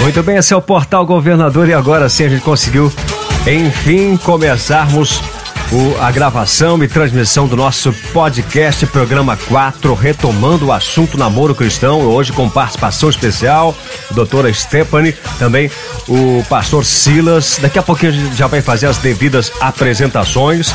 Muito bem, esse é o Portal Governador e agora sim a gente conseguiu, enfim, começarmos o, a gravação e transmissão do nosso podcast, programa 4, retomando o assunto namoro cristão, hoje com participação especial, doutora Stephanie, também o pastor Silas. Daqui a pouquinho a gente já vai fazer as devidas apresentações.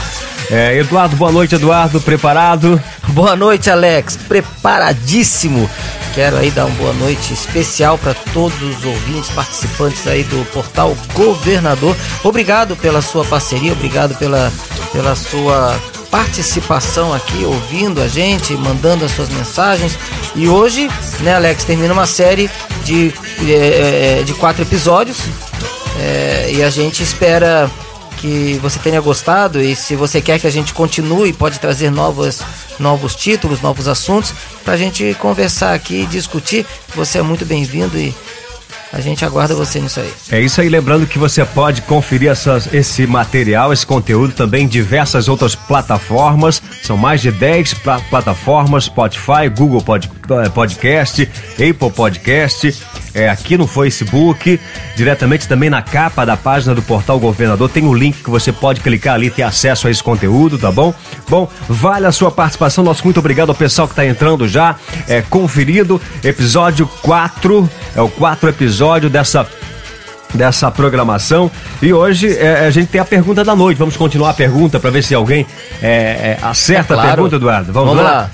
É, Eduardo, boa noite, Eduardo, preparado? Boa noite, Alex, preparadíssimo. Quero aí dar uma boa noite especial para todos os ouvintes, participantes aí do portal Governador. Obrigado pela sua parceria, obrigado pela, pela sua participação aqui, ouvindo a gente, mandando as suas mensagens. E hoje, né, Alex, termina uma série de, é, de quatro episódios. É, e a gente espera que você tenha gostado e se você quer que a gente continue, pode trazer novos, novos títulos, novos assuntos para a gente conversar aqui e discutir. Você é muito bem-vindo e a gente aguarda você nisso aí. É isso aí, lembrando que você pode conferir essas, esse material, esse conteúdo também em diversas outras plataformas. São mais de 10 plataformas: Spotify, Google Pod, eh, Podcast, Apple Podcast, é, aqui no Facebook, diretamente também na capa da página do Portal Governador. Tem o um link que você pode clicar ali e ter acesso a esse conteúdo, tá bom? Bom, vale a sua participação. Nosso muito obrigado ao pessoal que está entrando já, é, conferido. Episódio 4, é o 4 episódio episódio dessa dessa programação. E hoje é, a gente tem a pergunta da noite. Vamos continuar a pergunta para ver se alguém é, é, acerta é claro. a pergunta, Eduardo. Vamos, Vamos lá? lá.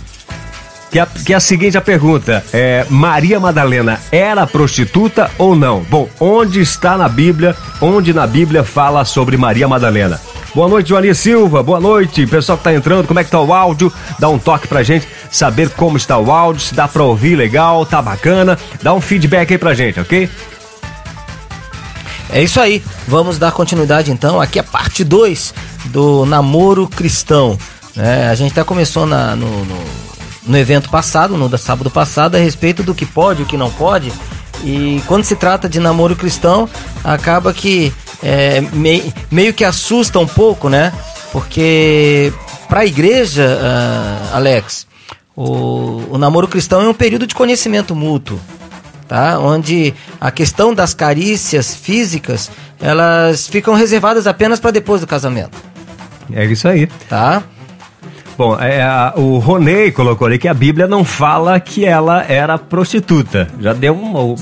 Que, é, que é a seguinte a pergunta: é, Maria Madalena era prostituta ou não? Bom, onde está na Bíblia? Onde na Bíblia fala sobre Maria Madalena? Boa noite, Joaninha Silva. Boa noite, pessoal que tá entrando. Como é que tá o áudio? Dá um toque pra gente, saber como está o áudio, se dá pra ouvir legal, tá bacana. Dá um feedback aí pra gente, ok? É isso aí. Vamos dar continuidade então. Aqui é parte 2 do namoro cristão. É, a gente até começou na, no, no, no, evento passado, no sábado passado, a respeito do que pode e o que não pode. E quando se trata de namoro cristão, acaba que é, meio, meio que assusta um pouco, né? Porque para a igreja, uh, Alex, o, o namoro cristão é um período de conhecimento mútuo, tá? Onde a questão das carícias físicas elas ficam reservadas apenas para depois do casamento. É isso aí. Tá? Bom, é, a, o Ronei colocou ali que a Bíblia não fala que ela era prostituta. Já deu um.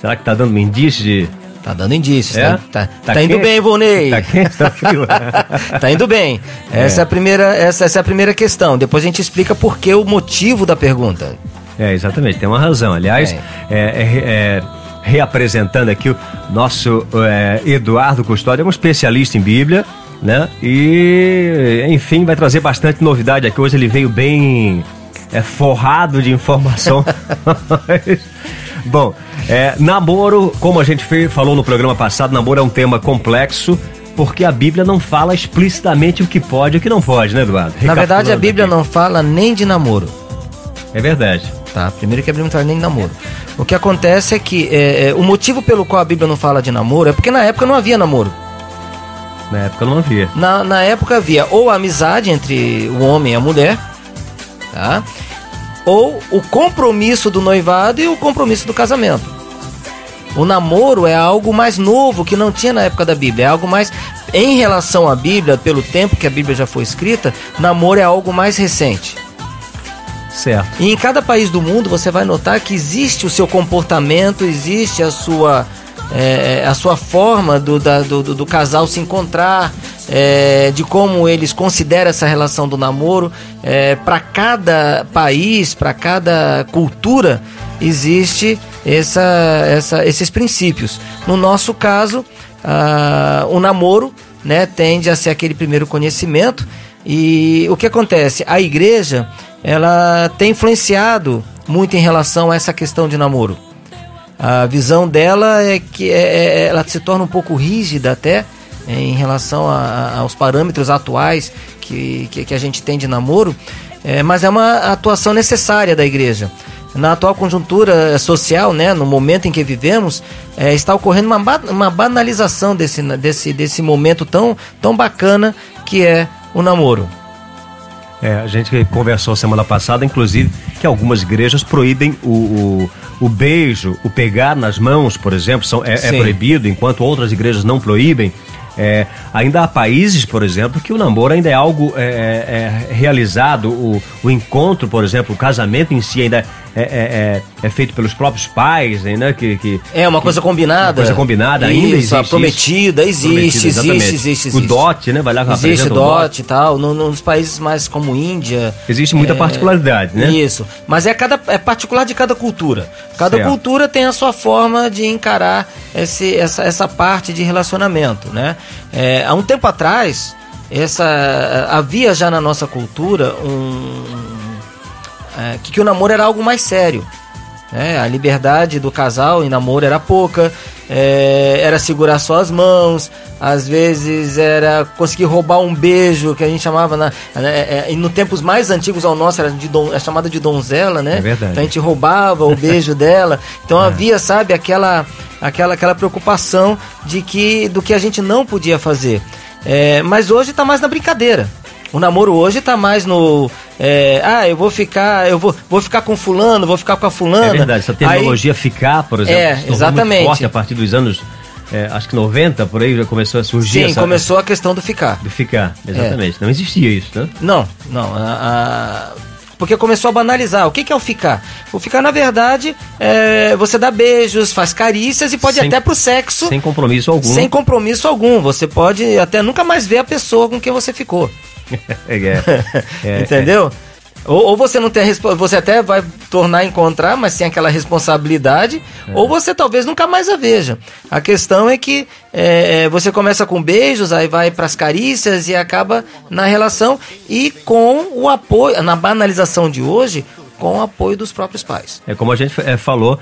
Será que tá dando um indício de Tá dando indícios, é? tá, tá, tá, tá indo bem, Volney. Tá quente, tá frio. tá indo bem. Essa é. é. a primeira, essa, essa é a primeira questão. Depois a gente explica por que o motivo da pergunta. É, exatamente, tem uma razão. Aliás, é, é, é reapresentando aqui o nosso é, Eduardo Custódio, é um especialista em Bíblia, né? E, enfim, vai trazer bastante novidade aqui. Hoje ele veio bem é, forrado de informação. Bom, é, namoro, como a gente fez, falou no programa passado, namoro é um tema complexo, porque a Bíblia não fala explicitamente o que pode e o que não pode, né, Eduardo? Na verdade, a Bíblia aqui. não fala nem de namoro. É verdade. Tá, primeiro que a Bíblia não fala nem de namoro. O que acontece é que é, é, o motivo pelo qual a Bíblia não fala de namoro é porque na época não havia namoro. Na época não havia. Na, na época havia ou a amizade entre o homem e a mulher, tá? ou o compromisso do noivado e o compromisso do casamento. O namoro é algo mais novo que não tinha na época da Bíblia, é algo mais em relação à Bíblia, pelo tempo que a Bíblia já foi escrita, namoro é algo mais recente. Certo. E em cada país do mundo você vai notar que existe o seu comportamento, existe a sua é, a sua forma do, da, do, do, casal se encontrar, é, de como eles consideram essa relação do namoro. É, para cada país, para cada cultura, existe essa, essa, esses princípios. No nosso caso, o namoro né, tende a ser aquele primeiro conhecimento. E o que acontece? A igreja ela tem influenciado muito em relação a essa questão de namoro. A visão dela é que é, é, ela se torna um pouco rígida até é, em relação a, a, aos parâmetros atuais que, que, que, a gente tem de namoro, é, mas é uma atuação necessária da igreja. Na atual conjuntura social, né, no momento em que vivemos, é, está ocorrendo uma, uma banalização desse, desse, desse momento tão, tão bacana que é o namoro. É, a gente conversou semana passada, inclusive, que algumas igrejas proíbem o, o, o beijo, o pegar nas mãos, por exemplo, são, é, é proibido, enquanto outras igrejas não proíbem. É, ainda há países, por exemplo, que o namoro ainda é algo é, é, é realizado, o, o, encontro, por exemplo, o casamento em si ainda é, é, é feito pelos próprios pais, né? Que, que é uma coisa combinada. Uma coisa combinada, isso, ainda existe. prometida, existe, prometida, existe, existe, existe, O dote, né? Vai lá Existe dote e tal. No, nos países mais como Índia. Existe muita particularidade, né? Isso. Mas é, cada, é particular de cada cultura. Cada certo. cultura tem a sua forma de encarar esse, essa, essa parte de relacionamento, né? É, há um tempo atrás, essa havia já na nossa cultura um é, que, que o namoro era algo mais sério. Né? A liberdade do casal em namoro era pouca, é, era segurar só as mãos, às vezes era conseguir roubar um beijo, que a gente chamava na, é, é, no tempos mais antigos ao nosso era de don, é chamada de donzela, né? É verdade. Então a gente roubava o beijo dela. Então é. havia, sabe, aquela, aquela, aquela preocupação de que do que a gente não podia fazer. Mas hoje está mais na brincadeira. O namoro hoje tá mais no. É, ah, eu vou ficar, eu vou, vou ficar com fulano, vou ficar com a fulana. É verdade, essa terminologia aí, ficar, por exemplo, é, exatamente. muito forte a partir dos anos é, acho que 90 por aí já começou a surgir. Sim, essa... começou a questão do ficar. Do ficar, exatamente. É. Não existia isso, né? Não, não. A, a... Porque começou a banalizar. O que, que é o ficar? O ficar, na verdade, é você dá beijos, faz carícias e pode sem, até pro sexo. Sem compromisso algum. Sem compromisso algum. Você pode até nunca mais ver a pessoa com quem você ficou. É, é, é, Entendeu? Ou, ou, você não tem a você até vai tornar a encontrar, mas sem aquela responsabilidade, é. ou você talvez nunca mais a veja. A questão é que é, você começa com beijos, aí vai para as carícias e acaba na relação e com o apoio, na banalização de hoje, com o apoio dos próprios pais. É como a gente é, falou,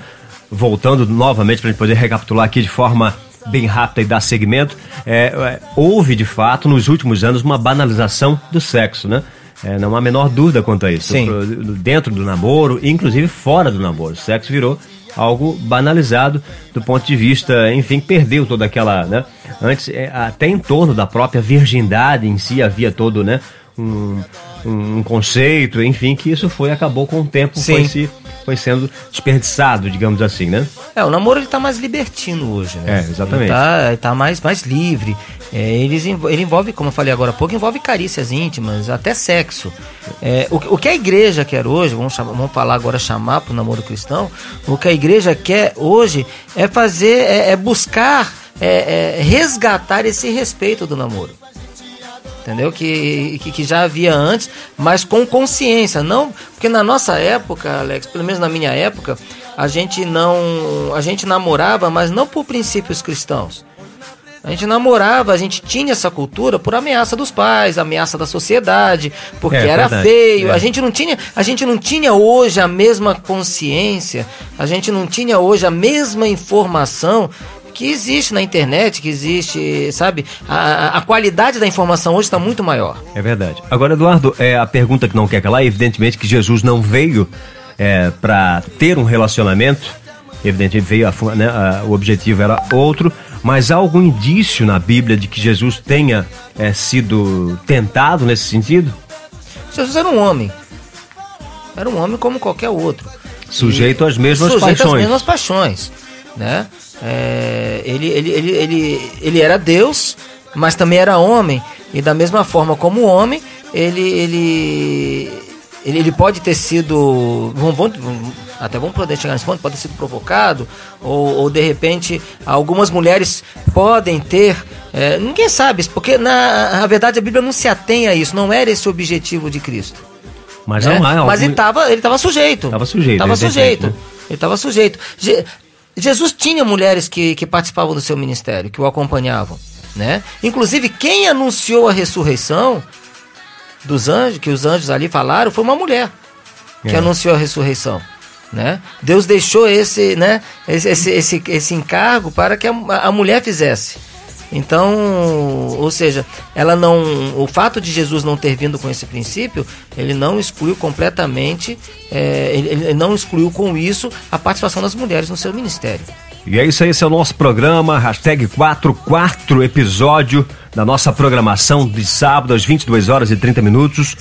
voltando novamente para a gente poder recapitular aqui de forma bem rápida e dar segmento, é, é, houve de fato nos últimos anos uma banalização do sexo, né? É, não há a menor dúvida quanto a isso. Sim. Dentro do namoro, inclusive fora do namoro. O sexo virou algo banalizado do ponto de vista, enfim, perdeu toda aquela, né? Antes, é, até em torno da própria virgindade em si havia todo, né? Um, um, um conceito, enfim, que isso foi, acabou com o tempo, Sim. foi se foi sendo desperdiçado, digamos assim, né? É, o namoro ele tá mais libertino hoje, né? É, exatamente. Ele tá, ele tá mais, mais livre. É, eles, ele envolve, como eu falei agora há pouco, envolve carícias íntimas, até sexo. É, o, o que a igreja quer hoje, vamos, chamar, vamos falar agora, chamar para o namoro cristão, o que a igreja quer hoje é fazer, é, é buscar, é, é resgatar esse respeito do namoro entendeu? Que, que, que, já havia antes, mas com consciência, não porque na nossa época, Alex, pelo menos na minha época, a gente não, a gente namorava, mas não por princípios cristãos. A gente namorava, a gente tinha essa cultura por ameaça dos pais, ameaça da sociedade, porque é, era verdade, feio. É. A gente não tinha, a gente não tinha hoje a mesma consciência, a gente não tinha hoje a mesma informação que existe na internet, que existe, sabe? A, a qualidade da informação hoje está muito maior. É verdade. Agora, Eduardo, é a pergunta que não quer calar, evidentemente que Jesus não veio é, para ter um relacionamento, evidentemente veio a, né, a, o objetivo era outro, mas há algum indício na Bíblia de que Jesus tenha é, sido tentado nesse sentido? Jesus era um homem. Era um homem como qualquer outro. Sujeito às mesmas sujeito paixões. Sujeito às mesmas paixões, né? É, ele, ele, ele, ele, ele era Deus, mas também era homem. E da mesma forma como homem, ele, ele, ele, ele pode ter sido. Vamos, vamos, até vamos poder chegar nesse ponto, pode ter sido provocado, ou, ou de repente algumas mulheres podem ter. É, ninguém sabe, porque na, na verdade a Bíblia não se atém a isso, não era esse o objetivo de Cristo. Mas, né? não há, Mas ele estava ele tava sujeito. Estava sujeito. Estava sujeito. Né? Ele estava sujeito. Jesus tinha mulheres que, que participavam do seu ministério, que o acompanhavam, né? Inclusive, quem anunciou a ressurreição dos anjos, que os anjos ali falaram, foi uma mulher que é. anunciou a ressurreição. Né? Deus deixou esse, né, esse, esse, esse, esse encargo para que a, a mulher fizesse. Então, ou seja, ela não, o fato de Jesus não ter vindo com esse princípio, ele não excluiu completamente, é, ele, ele não excluiu com isso a participação das mulheres no seu ministério. E é isso aí, esse é o nosso programa, hashtag 44 episódio da nossa programação de sábado às 22 horas e 30 minutos.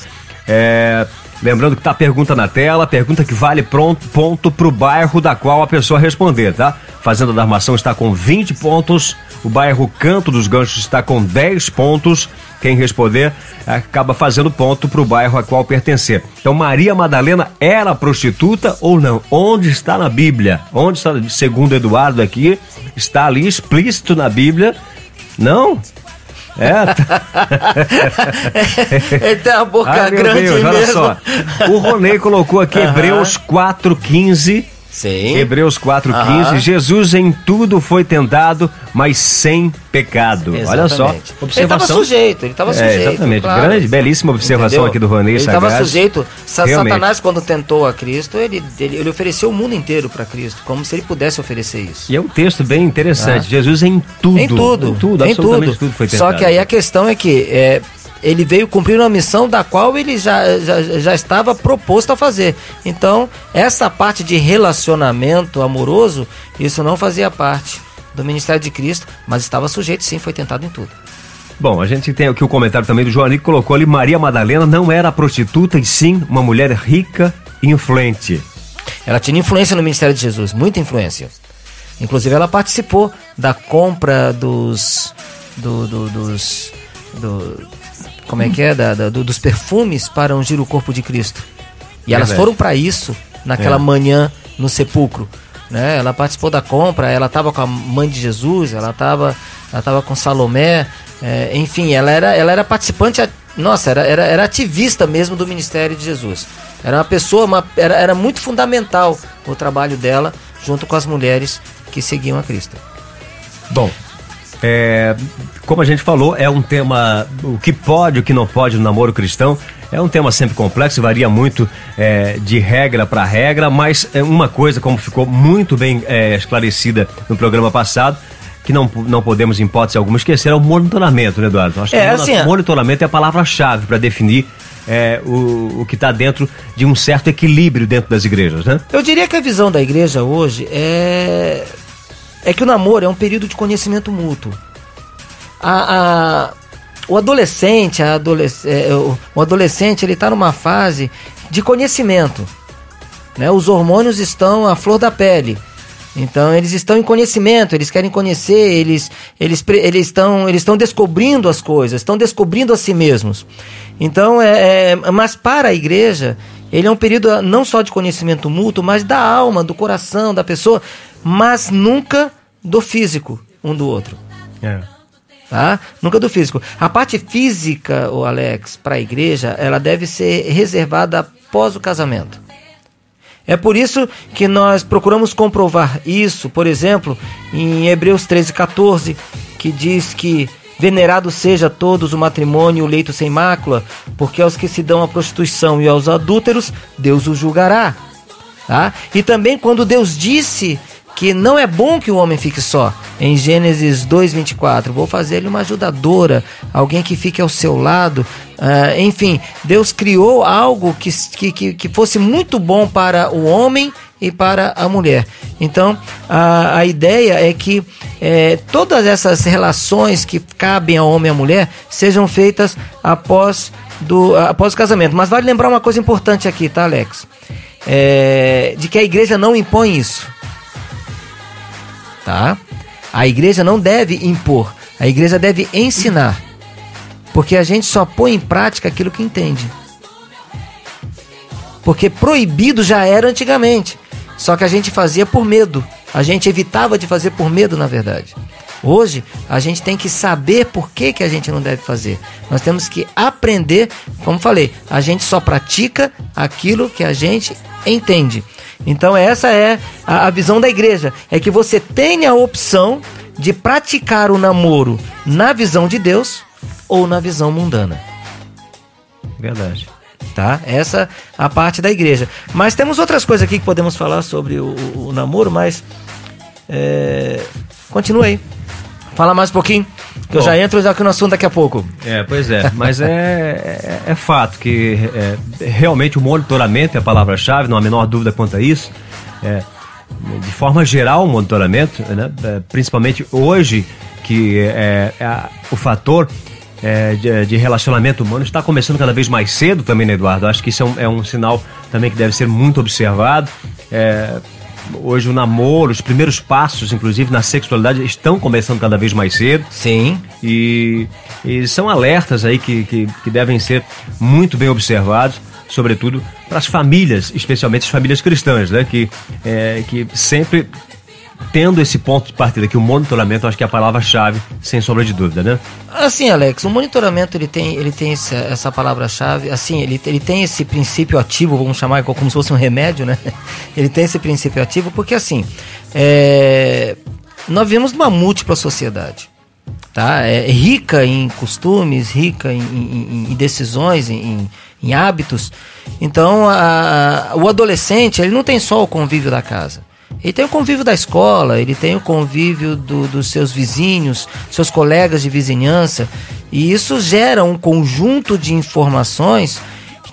É, lembrando que tá a pergunta na tela, pergunta que vale pronto, ponto pro bairro da qual a pessoa responder, tá? Fazenda da Armação está com 20 pontos, o bairro Canto dos Ganchos está com 10 pontos. Quem responder acaba fazendo ponto para o bairro a qual pertencer. Então, Maria Madalena era prostituta ou não? Onde está na Bíblia? Onde está, segundo Eduardo aqui, está ali explícito na Bíblia? Não? É. Ele tem a boca Ai, grande Deus, mesmo. Olha só. O Ronei colocou aqui uhum. Hebreus 4,15 Sim. Hebreus 4,15. Jesus em tudo foi tentado, mas sem pecado. Exatamente. Olha só. Observação. Ele estava sujeito, ele estava é, sujeito. exatamente. Claro. Grande, belíssima observação Entendeu? aqui do Ronei Ele estava sujeito. Realmente. Satanás, quando tentou a Cristo, ele, ele, ele ofereceu o mundo inteiro para Cristo, como se ele pudesse oferecer isso. E é um texto bem interessante. Ah. Jesus em tudo. Em tudo. Em tudo, em tudo. tudo foi tentado. Só que aí a questão é que. É, ele veio cumprir uma missão da qual ele já, já, já estava proposto a fazer. Então, essa parte de relacionamento amoroso, isso não fazia parte do ministério de Cristo, mas estava sujeito, sim, foi tentado em tudo. Bom, a gente tem aqui o comentário também do João que colocou ali: Maria Madalena não era prostituta e sim uma mulher rica e influente. Ela tinha influência no ministério de Jesus, muita influência. Inclusive, ela participou da compra dos. Do, do, dos. Do, como é que é, da, da, dos perfumes para ungir o corpo de Cristo. E elas foram para isso naquela é. manhã no sepulcro. Né? Ela participou da compra, ela estava com a mãe de Jesus, ela estava ela tava com Salomé, é, enfim, ela era, ela era participante, nossa, era, era, era ativista mesmo do ministério de Jesus. Era uma pessoa, uma, era, era muito fundamental o trabalho dela junto com as mulheres que seguiam a Cristo. Bom, é, como a gente falou, é um tema, o que pode, o que não pode no namoro cristão, é um tema sempre complexo, varia muito é, de regra para regra, mas é uma coisa, como ficou muito bem é, esclarecida no programa passado, que não, não podemos, em hipótese alguma, esquecer, é o monitoramento, né, Eduardo? Acho é, que assim, monitoramento é a palavra-chave para definir é, o, o que está dentro de um certo equilíbrio dentro das igrejas, né? Eu diria que a visão da igreja hoje é é que o namoro é um período de conhecimento mútuo. A, a, o adolescente, a adolesc é, o, o, adolescente, ele está numa fase de conhecimento. Né? Os hormônios estão à flor da pele. Então eles estão em conhecimento, eles querem conhecer, eles eles eles estão eles estão descobrindo as coisas, estão descobrindo a si mesmos. Então é, é, mas para a igreja ele é um período não só de conhecimento mútuo, mas da alma, do coração da pessoa mas nunca do físico um do outro. É. Tá? Nunca do físico. A parte física, o Alex, para a igreja, ela deve ser reservada após o casamento. É por isso que nós procuramos comprovar isso, por exemplo, em Hebreus 13, 14, que diz que venerado seja a todos o matrimônio e o leito sem mácula, porque aos que se dão à prostituição e aos adúlteros, Deus os julgará. Tá? E também quando Deus disse que não é bom que o homem fique só. Em Gênesis 2:24, vou fazer-lhe uma ajudadora, alguém que fique ao seu lado. Uh, enfim, Deus criou algo que, que, que fosse muito bom para o homem e para a mulher. Então, a, a ideia é que é, todas essas relações que cabem ao homem e à mulher sejam feitas após, do, após o casamento. Mas vale lembrar uma coisa importante aqui, tá, Alex? É, de que a igreja não impõe isso tá? A igreja não deve impor, a igreja deve ensinar. Porque a gente só põe em prática aquilo que entende. Porque proibido já era antigamente. Só que a gente fazia por medo. A gente evitava de fazer por medo, na verdade. Hoje, a gente tem que saber por que, que a gente não deve fazer. Nós temos que aprender, como falei, a gente só pratica aquilo que a gente entende. Então essa é a, a visão da igreja, é que você tenha a opção de praticar o namoro na visão de Deus ou na visão mundana. Verdade. Tá? Essa a parte da igreja. Mas temos outras coisas aqui que podemos falar sobre o, o, o namoro, mas é, continua aí. Fala mais um pouquinho, Bom, eu já entro já aqui no assunto daqui a pouco. É, pois é, mas é, é, é fato que é, realmente o monitoramento é a palavra-chave, não há a menor dúvida quanto a isso. É, de forma geral, o monitoramento, né, é, principalmente hoje, que é, é o fator é, de, de, relacionamento humano está começando cada vez mais cedo também, né, Eduardo? Acho que isso é um, é um sinal também que deve ser muito observado. Hoje o namoro, os primeiros passos, inclusive na sexualidade, estão começando cada vez mais cedo. Sim. E, e são alertas aí que, que, que devem ser muito bem observados sobretudo para as famílias, especialmente as famílias cristãs, né? Que, é, que sempre tendo esse ponto de partida que o monitoramento, acho que é a palavra-chave, sem sombra de dúvida, né? Assim, Alex, o monitoramento ele tem, ele tem essa, essa palavra-chave, assim, ele, ele tem esse princípio ativo, vamos chamar como se fosse um remédio, né? Ele tem esse princípio ativo porque, assim, é, nós vivemos numa múltipla sociedade, tá? É, rica em costumes, rica em, em, em decisões, em, em, hábitos. Então, a, o adolescente, ele não tem só o convívio da casa ele tem o convívio da escola, ele tem o convívio do, dos seus vizinhos, seus colegas de vizinhança, e isso gera um conjunto de informações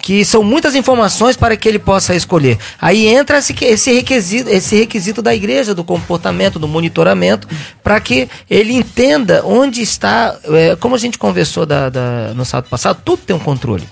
que são muitas informações para que ele possa escolher. Aí entra esse, requisito, esse requisito da igreja, do comportamento, do monitoramento, para que ele entenda onde está. É, como a gente conversou da, da, no sábado passado, tudo tem um controle.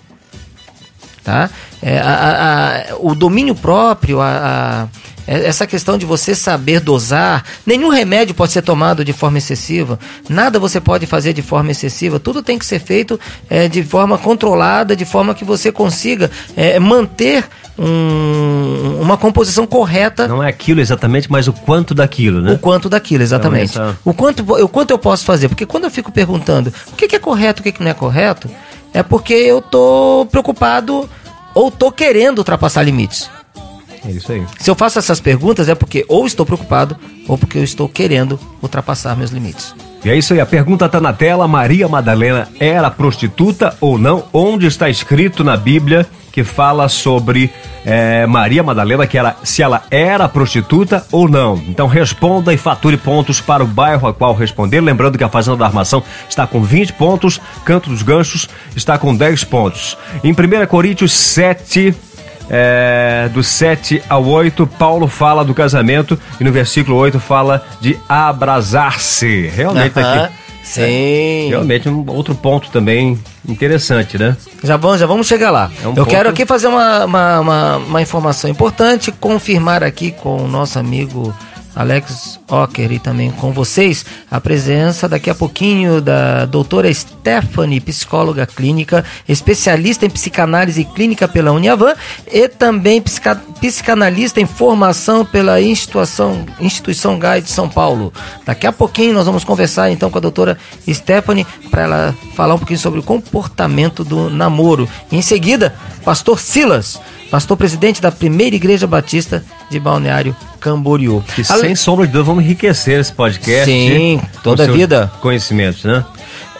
Tá? É, a, a, o domínio próprio, a, é, essa questão de você saber dosar, nenhum remédio pode ser tomado de forma excessiva, nada você pode fazer de forma excessiva, tudo tem que ser feito é, de forma controlada, de forma que você consiga é, manter um, uma composição correta. Não é aquilo exatamente, mas o quanto daquilo, né? O quanto daquilo, exatamente. Então, o, quanto, o quanto eu posso fazer, porque quando eu fico perguntando o que, é correto, o que, que não é correto, é porque eu tô preocupado ou tô querendo ultrapassar limites. É isso aí. Se eu faço essas perguntas é porque ou estou preocupado ou porque eu estou querendo ultrapassar meus limites. E é isso aí, a pergunta está na tela. Maria Madalena era prostituta ou não? Onde está escrito na Bíblia que fala sobre é, Maria Madalena, que ela, se ela era prostituta ou não? Então responda e fature pontos para o bairro a qual responder. Lembrando que a Fazenda da Armação está com 20 pontos, Canto dos Ganchos está com 10 pontos. Em 1 Coríntios 7, é, do 7 ao 8, Paulo fala do casamento e no versículo 8 fala de abrasar-se. Realmente uh -huh. aqui. Sim. É, realmente um outro ponto também interessante, né? Já vamos, já vamos chegar lá. É um Eu ponto... quero aqui fazer uma, uma, uma, uma informação importante, confirmar aqui com o nosso amigo Alex Ocker e também com vocês a presença daqui a pouquinho da doutora Stephanie, psicóloga clínica, especialista em psicanálise clínica pela Uniavan e também psica, psicanalista em formação pela instituição, instituição GAI de São Paulo. Daqui a pouquinho nós vamos conversar então com a doutora Stephanie para ela falar um pouquinho sobre o comportamento do namoro. E em seguida, pastor Silas pastor presidente da primeira igreja batista de Balneário Camboriú. Que sem sombra de dúvida vamos enriquecer esse podcast. Sim, toda a vida. Conhecimentos, né?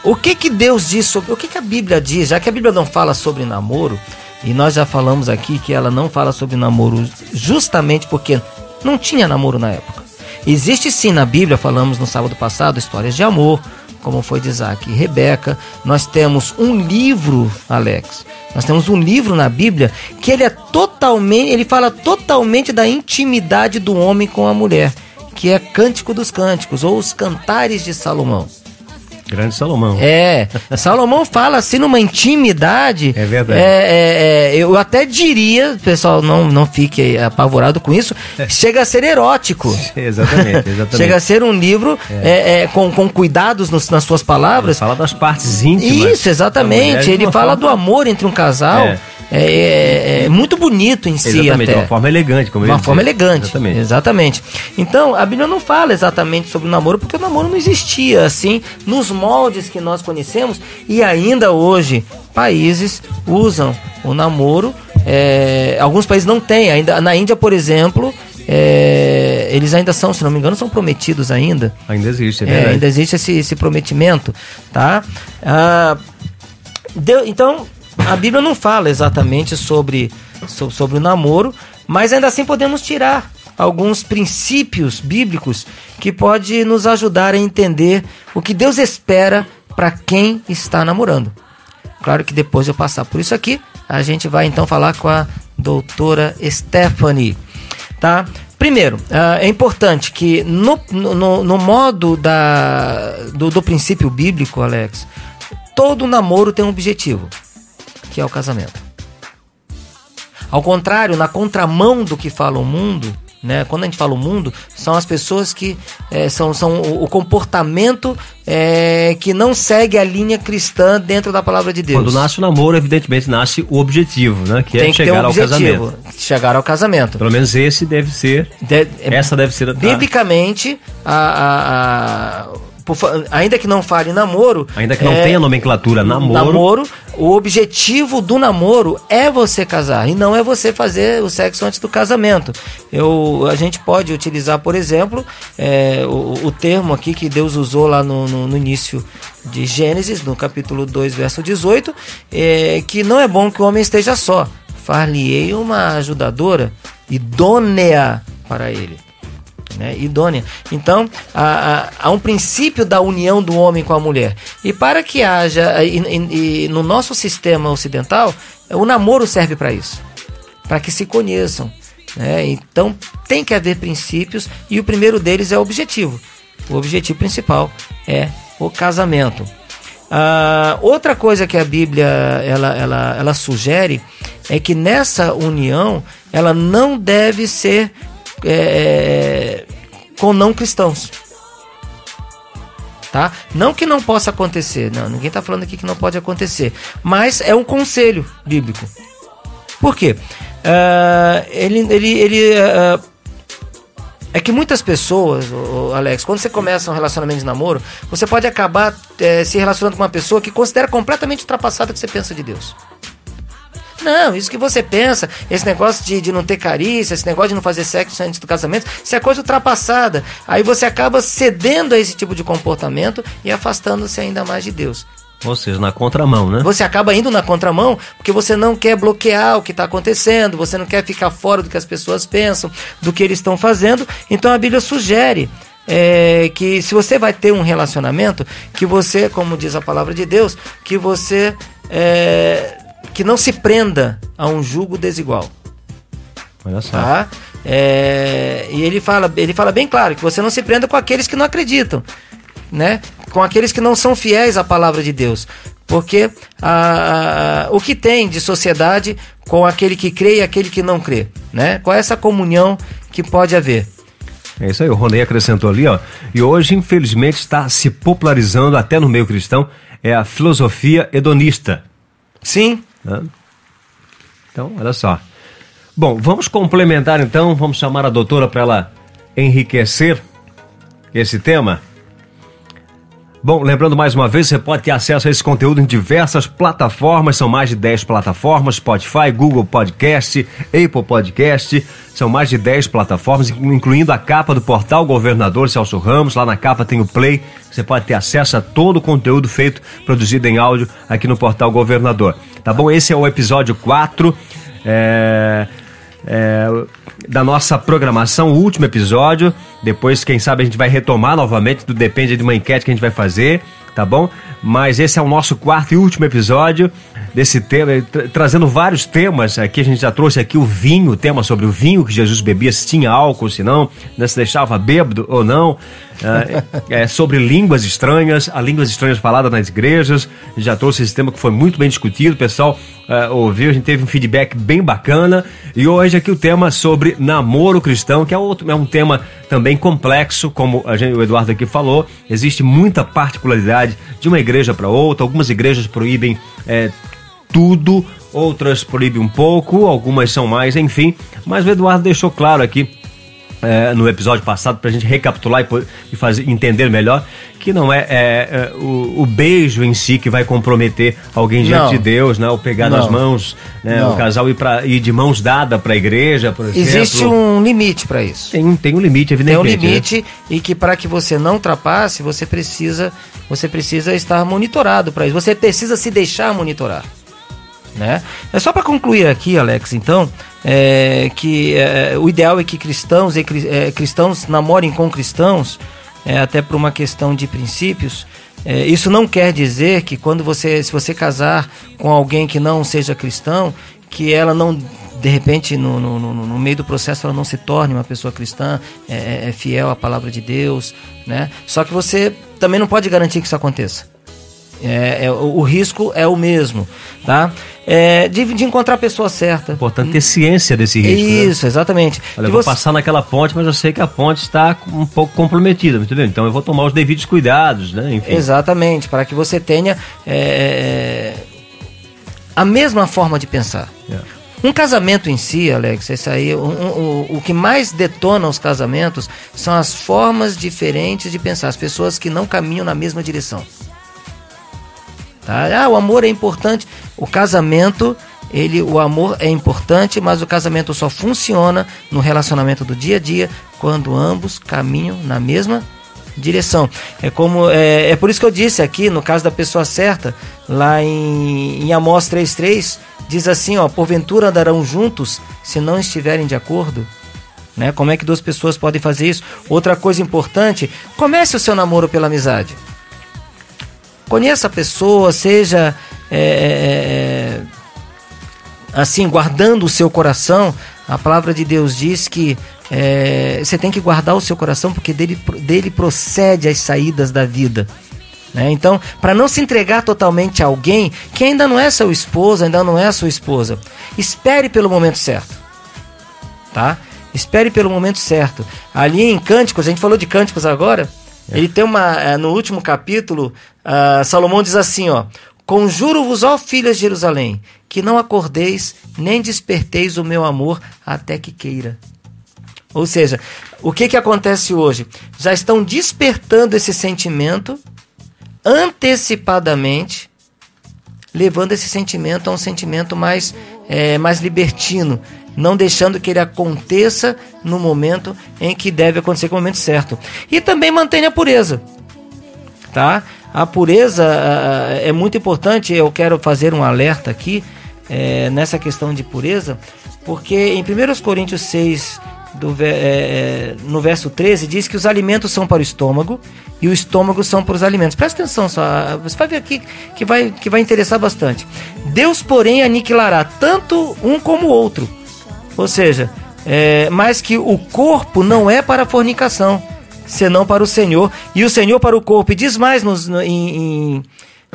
O que que Deus diz sobre, o que que a Bíblia diz, já que a Bíblia não fala sobre namoro, e nós já falamos aqui que ela não fala sobre namoro justamente porque não tinha namoro na época. Existe sim na Bíblia, falamos no sábado passado, histórias de amor, como foi de Isaac e Rebeca. Nós temos um livro, Alex, nós temos um livro na Bíblia que ele é totalmente, ele fala totalmente da intimidade do homem com a mulher, que é Cântico dos Cânticos ou os Cantares de Salomão. Grande Salomão. É. Salomão fala assim numa intimidade. É verdade. É, é, é, eu até diria, pessoal, não, não fique apavorado com isso, chega a ser erótico. exatamente, exatamente. Chega a ser um livro é. é, é com, com cuidados nos, nas suas palavras. Ele fala das partes íntimas. Isso, exatamente. Ele fala forma... do amor entre um casal. É, é, é, muito bonito em si exatamente, até. uma forma elegante, como Uma forma elegante, exatamente. exatamente. Então, a Bíblia não fala exatamente sobre o namoro, porque o namoro não existia assim, nos moldes que nós conhecemos, e ainda hoje, países usam o namoro, é, alguns países não têm, ainda na Índia, por exemplo, é, eles ainda são, se não me engano, são prometidos ainda. Ainda existe, é, é Ainda existe esse, esse prometimento, tá? Ah, deu, então, a Bíblia não fala exatamente sobre, sobre o namoro, mas ainda assim podemos tirar alguns princípios bíblicos que pode nos ajudar a entender o que Deus espera para quem está namorando. Claro que depois de eu passar por isso aqui, a gente vai então falar com a doutora Stephanie, tá? Primeiro, uh, é importante que no, no, no modo da, do, do princípio bíblico, Alex, todo namoro tem um objetivo, que é o casamento. Ao contrário, na contramão do que fala o mundo, né? Quando a gente fala o mundo, são as pessoas que é, são, são o, o comportamento é, que não segue a linha cristã dentro da palavra de Deus. Quando nasce o namoro, evidentemente nasce o objetivo, né? Que é Tem é chegar um ao casamento. Chegar ao casamento. Pelo menos esse deve ser. De, essa deve ser. A, biblicamente, a, a, a ainda que não fale namoro. Ainda que não é, tenha nomenclatura namoro. Namoro, o objetivo do namoro é você casar e não é você fazer o sexo antes do casamento. Eu, a gente pode utilizar, por exemplo, é, o, o, termo aqui que Deus usou lá no, no, no início de Gênesis, no capítulo 2, verso 18, é, que não é bom que o homem esteja só. Far-lhe-ei uma ajudadora idônea para ele né, idônea. Então, há, há, um princípio da união do homem com a mulher. E para que haja, e, e, e no nosso sistema ocidental, o namoro serve para isso para que se conheçam. Né? Então, tem que haver princípios e o primeiro deles é o objetivo. O objetivo principal é o casamento. Ah, outra coisa que a Bíblia ela, ela, ela sugere é que nessa união ela não deve ser é, com não cristãos. Tá? Não que não possa acontecer, não, ninguém está falando aqui que não pode acontecer, mas é um conselho bíblico. Por quê? Uh, ele, ele, ele uh, é que muitas pessoas, Alex, quando você começa um relacionamento de namoro, você pode acabar é, se relacionando com uma pessoa que considera completamente ultrapassada o que você pensa de Deus. Não, isso que você pensa, esse negócio de, de não ter carícia, esse negócio de não fazer sexo antes do casamento, isso é coisa ultrapassada. Aí você acaba cedendo a esse tipo de comportamento e afastando-se ainda mais de Deus. Ou seja, na contramão, né? Você acaba indo na contramão porque você não quer bloquear o que está acontecendo, você não quer ficar fora do que as pessoas pensam, do que eles estão fazendo. Então a Bíblia sugere é, que se você vai ter um relacionamento, que você, como diz a palavra de Deus, que você é, que não se prenda a um jugo desigual. Olha só. Tá? É, e ele fala, ele fala bem claro que você não se prenda com aqueles que não acreditam, né? Com aqueles que não são fiéis à palavra de Deus. Porque a, a, o que tem de sociedade com aquele que crê e aquele que não crê, né? Qual é essa comunhão que pode haver? É isso aí, o Ronei acrescentou ali, ó. E hoje, infelizmente, está se popularizando até no meio cristão é a filosofia hedonista. Sim. Né? Então, olha só. Bom, vamos complementar então, vamos chamar a doutora para ela enriquecer esse tema. Bom, lembrando mais uma vez, você pode ter acesso a esse conteúdo em diversas plataformas, são mais de 10 plataformas, Spotify, Google Podcast, Apple Podcast, são mais de 10 plataformas, incluindo a capa do portal Governador Celso Ramos, lá na capa tem o Play, você pode ter acesso a todo o conteúdo feito, produzido em áudio aqui no portal Governador. Tá bom? Esse é o episódio 4. É é, da nossa programação, o último episódio. Depois, quem sabe, a gente vai retomar novamente, depende de uma enquete que a gente vai fazer, tá bom? Mas esse é o nosso quarto e último episódio desse tema, tra trazendo vários temas. Aqui a gente já trouxe aqui o vinho, o tema sobre o vinho que Jesus bebia, se tinha álcool, se não, né, se deixava bêbado ou não. É, é, sobre línguas estranhas, a línguas estranhas faladas nas igrejas. Já trouxe esse tema que foi muito bem discutido, o pessoal é, ouviu, a gente teve um feedback bem bacana. E hoje aqui o tema sobre namoro cristão, que é, outro, é um tema também complexo, como gente, o Eduardo aqui falou. Existe muita particularidade de uma igreja para outra. Algumas igrejas proíbem é, tudo, outras proíbem um pouco, algumas são mais, enfim. Mas o Eduardo deixou claro aqui é, no episódio passado para a gente recapitular e, e, fazer entender melhor que não é, é, é o, o, beijo em si que vai comprometer alguém diante não. de Deus, né? O pegar não. nas mãos, né? o casal ir, pra, ir de mãos dadas para a igreja, por exemplo. Existe um limite para isso. Tem, tem um limite, evidentemente. Tem um limite né? e que para que você não ultrapasse, você precisa, você precisa estar monitorado para isso. Você precisa se deixar monitorar. Né? É só para concluir aqui, Alex, então, é, que é, o ideal é que cristãos e é, cristãos namorem com cristãos, é, até por uma questão de princípios. É, isso não quer dizer que quando você, se você casar com alguém que não seja cristão, que ela não de repente no, no, no, meio do processo ela não se torne uma pessoa cristã, é, é, é, fiel à palavra de Deus, né? Só que você também não pode garantir que isso aconteça. É, é, o, risco é o mesmo, tá? É, de, de, encontrar a pessoa certa. Importante ter ciência desse risco. Né? Isso, né? exatamente. Olha, eu vou você... passar naquela ponte, mas eu sei que a ponte está um pouco comprometida, entendeu? Então eu vou tomar os devidos cuidados, né? Enfim. Exatamente, para que você tenha é, a mesma forma de pensar. É. Um casamento em si, Alex, isso aí, um, um, o que mais detona os casamentos são as formas diferentes de pensar, as pessoas que não caminham na mesma direção. Tá? Ah, o amor é importante. O casamento, ele, o amor é importante, mas o casamento só funciona no relacionamento do dia a dia quando ambos caminham na mesma direção. É como é, é por isso que eu disse aqui, no caso da pessoa certa, lá em, em Amós 3,3, diz assim: ó, porventura andarão juntos se não estiverem de acordo? Né? Como é que duas pessoas podem fazer isso? Outra coisa importante: comece o seu namoro pela amizade. Conheça a pessoa, seja é, é, é assim, guardando o seu coração. A palavra de Deus diz que é, você tem que guardar o seu coração porque dele, dele procede as saídas da vida. Né? Então, para não se entregar totalmente a alguém que ainda não é seu esposo, ainda não é sua esposa, espere pelo momento certo. Tá? Espere pelo momento certo. Ali em Cânticos, a gente falou de Cânticos agora. É. Ele tem uma. É, no último capítulo, uh, Salomão diz assim: ó. Conjuro-vos, ó filhas de Jerusalém, que não acordeis nem desperteis o meu amor até que queira. Ou seja, o que, que acontece hoje? Já estão despertando esse sentimento antecipadamente, levando esse sentimento a um sentimento mais, é, mais libertino, não deixando que ele aconteça no momento em que deve acontecer, com o momento certo. E também mantenha a pureza, tá? A pureza é muito importante, eu quero fazer um alerta aqui é, nessa questão de pureza, porque em 1 Coríntios 6, do, é, é, no verso 13, diz que os alimentos são para o estômago e o estômago são para os alimentos. Presta atenção só, você vai ver aqui que vai, que vai interessar bastante. Deus, porém, aniquilará tanto um como o outro. Ou seja, é, mas que o corpo não é para a fornicação, senão para o Senhor, e o Senhor para o corpo. E diz mais no, em,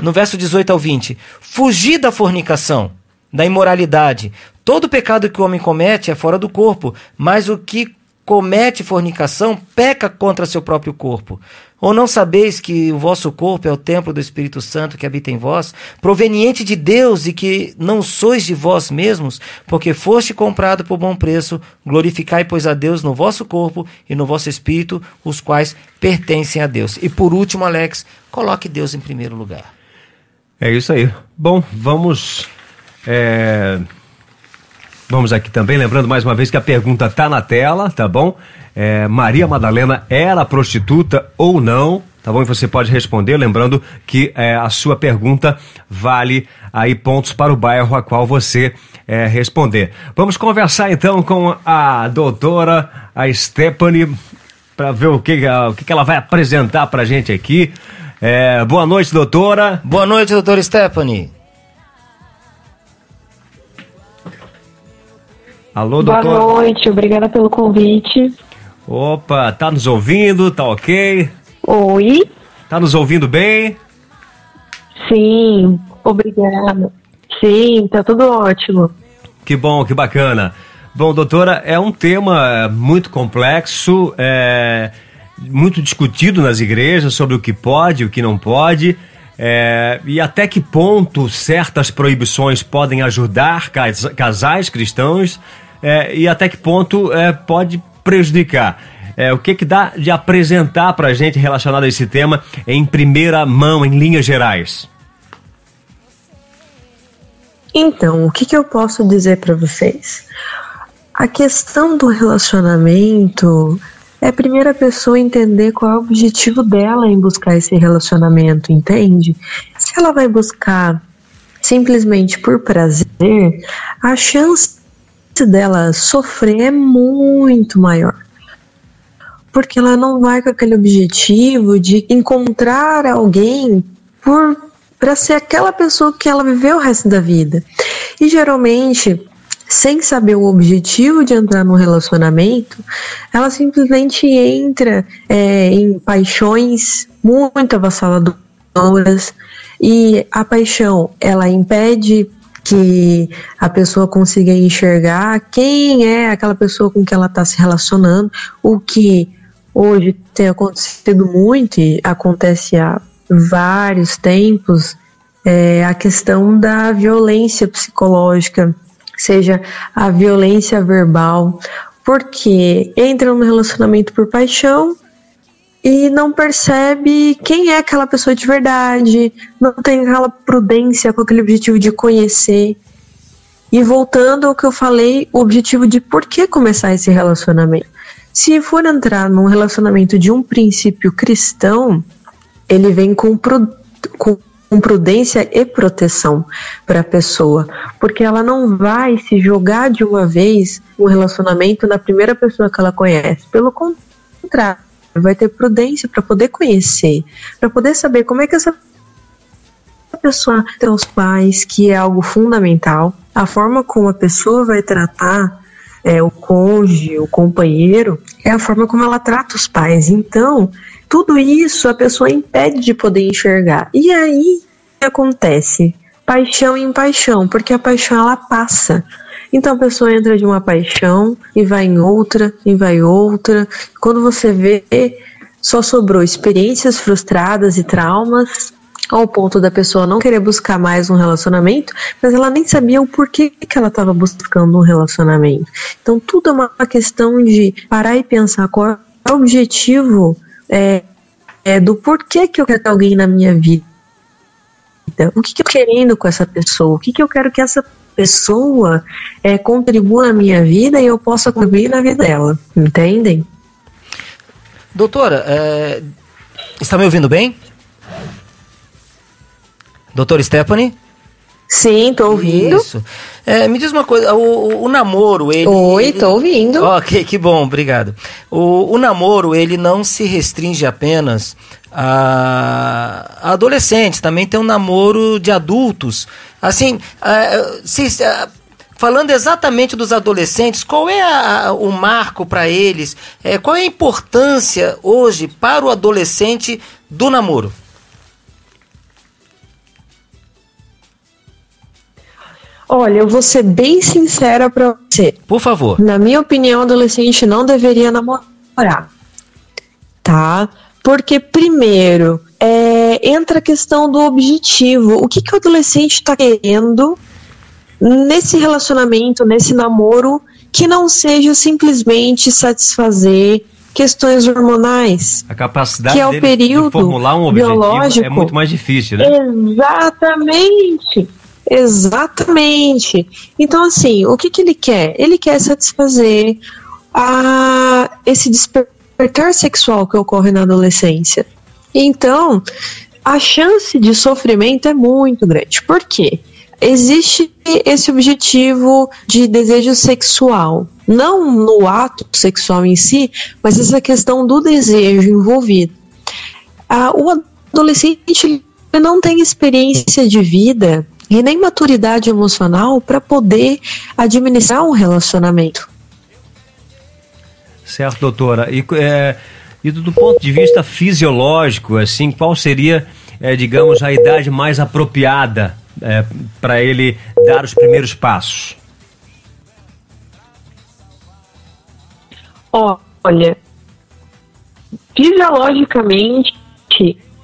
no verso 18 ao 20: Fugir da fornicação da imoralidade. Todo pecado que o homem comete é fora do corpo, mas o que comete fornicação peca contra seu próprio corpo. Ou não sabeis que o vosso corpo é o templo do Espírito Santo que habita em vós, proveniente de Deus e que não sois de vós mesmos, porque foste comprado por bom preço? Glorificai, pois, a Deus no vosso corpo e no vosso espírito, os quais pertencem a Deus. E por último, Alex, coloque Deus em primeiro lugar. É isso aí. Bom, vamos é... Vamos aqui também, lembrando mais uma vez que a pergunta está na tela, tá bom? É, Maria Madalena era prostituta ou não? Tá bom? E você pode responder, lembrando que é, a sua pergunta vale aí pontos para o bairro a qual você é, responder. Vamos conversar então com a doutora, a Stephanie, para ver o que, o que ela vai apresentar para a gente aqui. É, boa noite, doutora. Boa noite, doutora Stephanie. Alô, doutor. Boa noite, obrigada pelo convite. Opa, tá nos ouvindo? Tá ok? Oi. Tá nos ouvindo bem? Sim, obrigada. Sim, tá tudo ótimo. Que bom, que bacana. Bom, doutora, é um tema muito complexo, é, muito discutido nas igrejas sobre o que pode e o que não pode. É, e até que ponto certas proibições podem ajudar casais cristãos é, e até que ponto é, pode prejudicar. É, o que, que dá de apresentar para a gente relacionado a esse tema em primeira mão, em linhas gerais? Então, o que, que eu posso dizer para vocês? A questão do relacionamento é a primeira pessoa entender qual é o objetivo dela em buscar esse relacionamento, entende? Se ela vai buscar simplesmente por prazer, a chance dela sofrer é muito maior. Porque ela não vai com aquele objetivo de encontrar alguém por para ser aquela pessoa que ela viveu o resto da vida. E geralmente, sem saber o objetivo de entrar num relacionamento, ela simplesmente entra é, em paixões muito avassaladoras e a paixão ela impede que a pessoa consiga enxergar quem é aquela pessoa com que ela está se relacionando, o que hoje tem acontecido muito e acontece há vários tempos, é a questão da violência psicológica, seja a violência verbal, porque entra no relacionamento por paixão e não percebe quem é aquela pessoa de verdade, não tem aquela prudência com aquele objetivo de conhecer. E voltando ao que eu falei, o objetivo de por que começar esse relacionamento. Se for entrar num relacionamento de um princípio cristão, ele vem com, com prudência e proteção para a pessoa, porque ela não vai se jogar de uma vez no relacionamento na primeira pessoa que ela conhece. Pelo contrário, vai ter prudência para poder conhecer, para poder saber como é que essa pessoa tem os pais, que é algo fundamental, a forma como a pessoa vai tratar é, o cônjuge, o companheiro, é a forma como ela trata os pais. Então, tudo isso a pessoa impede de poder enxergar. E aí acontece paixão em paixão, porque a paixão ela passa. Então a pessoa entra de uma paixão e vai em outra, e vai outra. Quando você vê, só sobrou experiências frustradas e traumas ao ponto da pessoa não querer buscar mais um relacionamento, mas ela nem sabia o porquê que ela estava buscando um relacionamento. Então tudo é uma questão de parar e pensar qual é o objetivo é, é do porquê que eu quero ter alguém na minha vida. O que, que eu querendo com essa pessoa? O que, que eu quero que essa pessoa é, contribua na minha vida e eu possa contribuir na vida dela. Entendem? Doutora, é, está me ouvindo bem? Doutora Stephanie? Sim, tô ouvindo. Isso. É, me diz uma coisa, o, o, namoro, ele... Oi, ele... tô ouvindo. Ok, que bom, obrigado. O, o namoro, ele não se restringe apenas a, a adolescentes, também tem um namoro de adultos. Assim, uh, se, uh, falando exatamente dos adolescentes, qual é a, o marco para eles? É, qual é a importância hoje para o adolescente do namoro? Olha, eu vou ser bem sincera para você. Por favor. Na minha opinião, o adolescente não deveria namorar. Tá? Porque, primeiro, é, entra a questão do objetivo. O que, que o adolescente está querendo nesse relacionamento, nesse namoro, que não seja simplesmente satisfazer questões hormonais. A capacidade que é o período de formular um objetivo biológico. é muito mais difícil, né? Exatamente. Exatamente. Então, assim, o que, que ele quer? Ele quer satisfazer a, esse despertar sexual que ocorre na adolescência. Então, a chance de sofrimento é muito grande. Por quê? Existe esse objetivo de desejo sexual, não no ato sexual em si, mas essa questão do desejo envolvido. Ah, o adolescente não tem experiência de vida e nem maturidade emocional para poder administrar um relacionamento. Certo, doutora. E, é, e do, ponto de vista fisiológico, assim, qual seria, é, digamos, a idade mais apropriada é, para ele dar os primeiros passos? Olha, fisiologicamente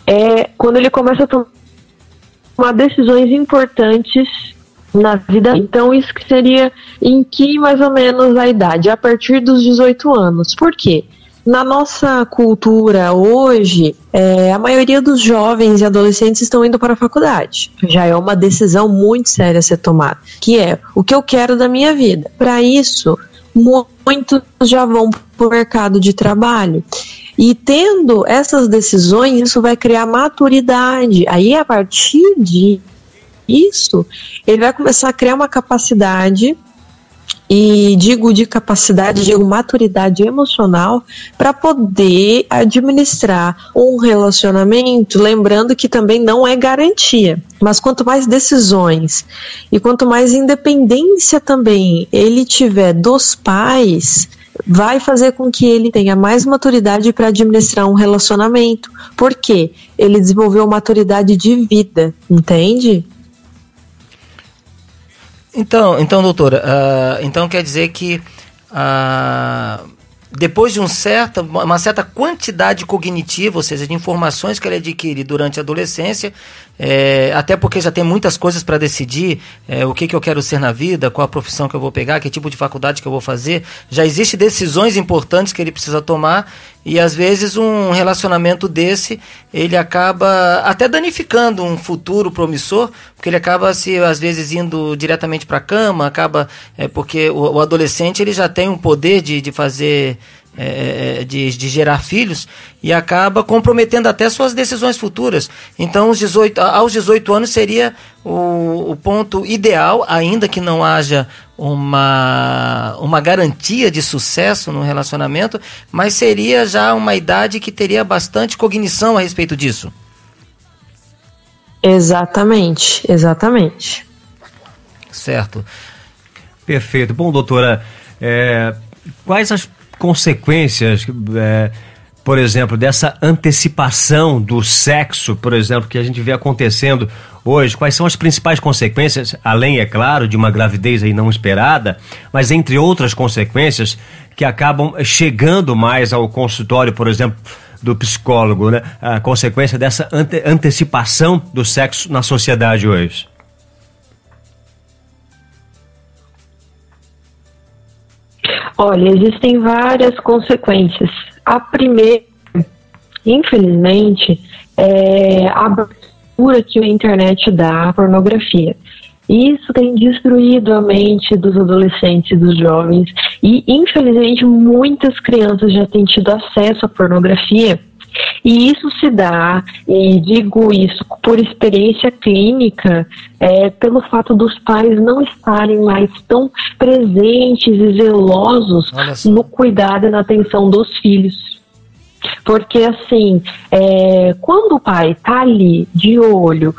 é quando ele começa a tomar decisões importantes na vida. Então, isso que seria em que mais ou menos a idade? A partir dos 18 anos. Por quê? Na nossa cultura hoje, é, a maioria dos jovens e adolescentes estão indo para a faculdade. Já é uma decisão muito séria a ser tomada, que é o que eu quero da minha vida. Para isso, muitos já vão para o mercado de trabalho. E tendo essas decisões, isso vai criar maturidade. Aí, a partir de isso, ele vai começar a criar uma capacidade e digo de capacidade, digo maturidade emocional para poder administrar um relacionamento, lembrando que também não é garantia, mas quanto mais decisões e quanto mais independência também ele tiver dos pais, vai fazer com que ele tenha mais maturidade para administrar um relacionamento. Por quê? Ele desenvolveu maturidade de vida, entende? Então, então doutora, uh, então quer dizer que uh, depois de um certa, uma certa quantidade cognitiva, ou seja, de informações que ele adquire durante a adolescência, é, até porque já tem muitas coisas para decidir, é, o que, que eu quero ser na vida, qual a profissão que eu vou pegar, que tipo de faculdade que eu vou fazer, já existem decisões importantes que ele precisa tomar e às vezes um relacionamento desse ele acaba até danificando um futuro promissor, porque ele acaba se às vezes indo diretamente para a cama, acaba é, porque o, o adolescente ele já tem um poder de, de fazer é, é, de, de, gerar filhos e acaba comprometendo até suas decisões futuras. Então, os 18, aos 18 anos seria o, o ponto ideal, ainda que não haja uma, uma garantia de sucesso no relacionamento, mas seria já uma idade que teria bastante cognição a respeito disso. Exatamente, exatamente. Certo. Perfeito. Bom, doutora, é, quais as consequências, é, por exemplo, dessa antecipação do sexo, por exemplo, que a gente vê acontecendo hoje? Quais são as principais consequências, além, é claro, de uma gravidez aí não esperada, mas entre outras consequências que acabam chegando mais ao consultório, por exemplo, do psicólogo, né? A consequência dessa ante antecipação do sexo na sociedade hoje. Olha, existem várias consequências. A primeira, infelizmente, é a abertura que a internet dá à pornografia. Isso tem destruído a mente dos adolescentes e dos jovens. E, infelizmente, muitas crianças já têm tido acesso à pornografia e isso se dá, e digo isso por experiência clínica, é, pelo fato dos pais não estarem mais tão presentes e zelosos no cuidado e na atenção dos filhos. Porque, assim, é, quando o pai está ali de olho,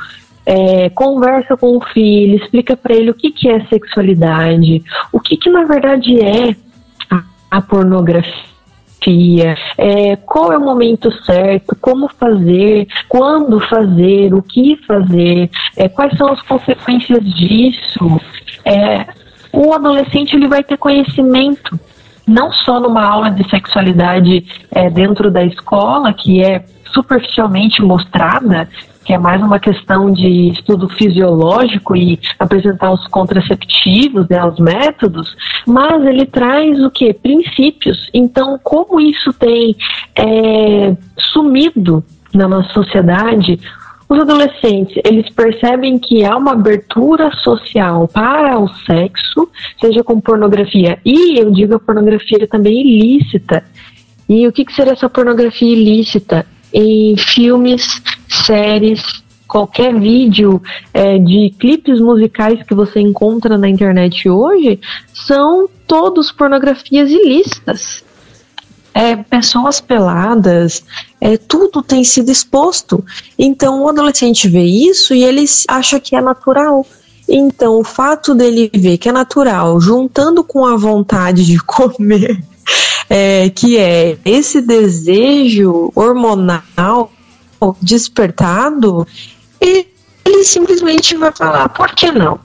é, conversa com o filho, explica para ele o que, que é sexualidade, o que, que na verdade é a, a pornografia é, qual é o momento certo, como fazer, quando fazer, o que fazer, é, quais são as consequências disso. É, o adolescente ele vai ter conhecimento não só numa aula de sexualidade é, dentro da escola, que é superficialmente mostrada, que é mais uma questão de estudo fisiológico e apresentar os contraceptivos, né, os métodos, mas ele traz o que? Princípios. Então, como isso tem é, sumido na nossa sociedade, os adolescentes, eles percebem que há uma abertura social para o sexo, seja com pornografia, e eu digo a pornografia também ilícita. E o que, que seria essa pornografia ilícita? em filmes, séries, qualquer vídeo é, de clipes musicais que você encontra na internet hoje são todos pornografias ilícitas. É, pessoas peladas, é, tudo tem sido exposto. Então o adolescente vê isso e ele acha que é natural. Então o fato dele ver que é natural, juntando com a vontade de comer é, que é esse desejo hormonal despertado, ele simplesmente vai falar, por que não?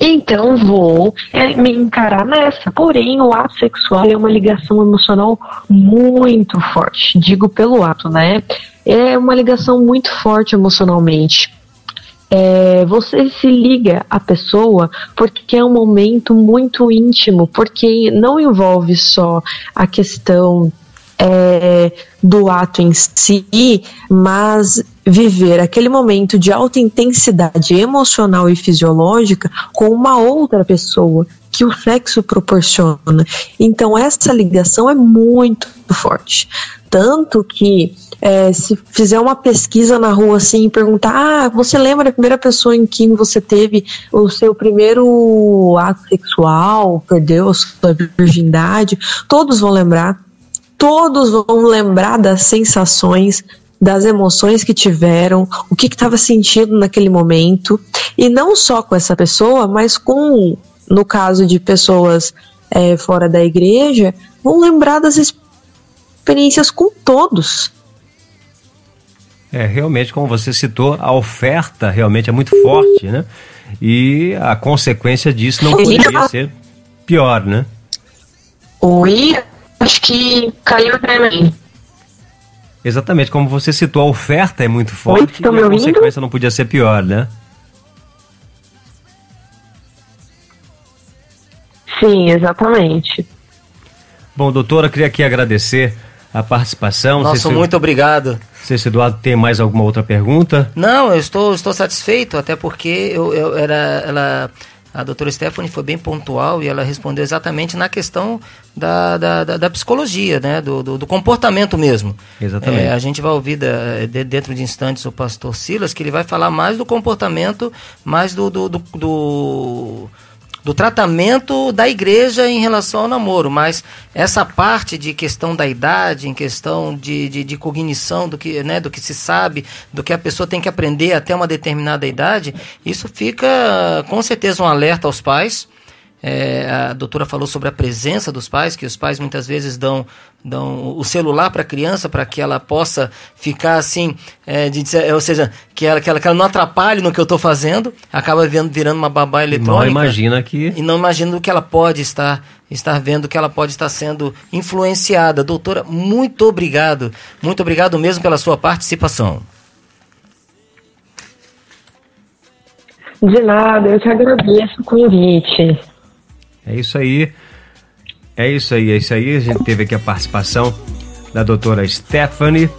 Então vou é, me encarar nessa. Porém, o ato sexual é uma ligação emocional muito forte. Digo pelo ato, né? É uma ligação muito forte emocionalmente é, você se liga à pessoa porque é um momento muito íntimo, porque não envolve só a questão é, do ato em si, mas viver aquele momento de alta intensidade emocional e fisiológica com uma outra pessoa que o sexo proporciona. Então essa ligação é muito forte, tanto que é, se fizer uma pesquisa na rua assim e perguntar, ah, você lembra a primeira pessoa em quem você teve o seu primeiro ato sexual, perdeu a sua virgindade, todos vão lembrar, todos vão lembrar das sensações, das emoções que tiveram, o que estava sentindo naquele momento, e não só com essa pessoa, mas com, no caso de pessoas é, fora da igreja vão lembrar das experiências com todos. É, realmente, como você citou, a oferta realmente é muito forte, né? E a consequência disso não poderia ser pior, né? Oi, acho que caiu pra mim. Exatamente, como você citou, a oferta é muito forte Oi, e a consequência não podia ser pior, né? Sim, exatamente. Bom, doutora, queria aqui agradecer a participação. Nossa, se, muito obrigado. Se esse Eduardo tem mais alguma outra pergunta? Não, eu estou, estou satisfeito, até porque eu, eu era, ela, a doutora Stephanie foi bem pontual e ela respondeu exatamente na questão da, da, da, da psicologia, né? Do, do, do, comportamento mesmo. Exatamente. É, a gente vai ouvir da, de, dentro de instantes o pastor Silas, que ele vai falar mais do comportamento, mais do, do, do, do tratamento da igreja em relação ao namoro, mas essa parte de questão da idade, em questão de, de, de, cognição do que, né, do que se sabe, do que a pessoa tem que aprender até uma determinada idade, isso fica com certeza um alerta aos pais é, a doutora falou sobre a presença dos pais, que os pais muitas vezes dão, dão o celular para a criança para que ela possa ficar assim, é, de, ou seja, que ela, que, ela, que ela não atrapalhe no que eu estou fazendo, acaba virando, virando uma babá eletrônica. Não imagina que. E não imagina o que ela pode estar, estar vendo, que ela pode estar sendo influenciada. Doutora, muito obrigado. Muito obrigado mesmo pela sua participação. De nada, eu te agradeço o convite. É isso aí. É isso aí, é isso aí. A gente teve aqui a participação da doutora Stephanie.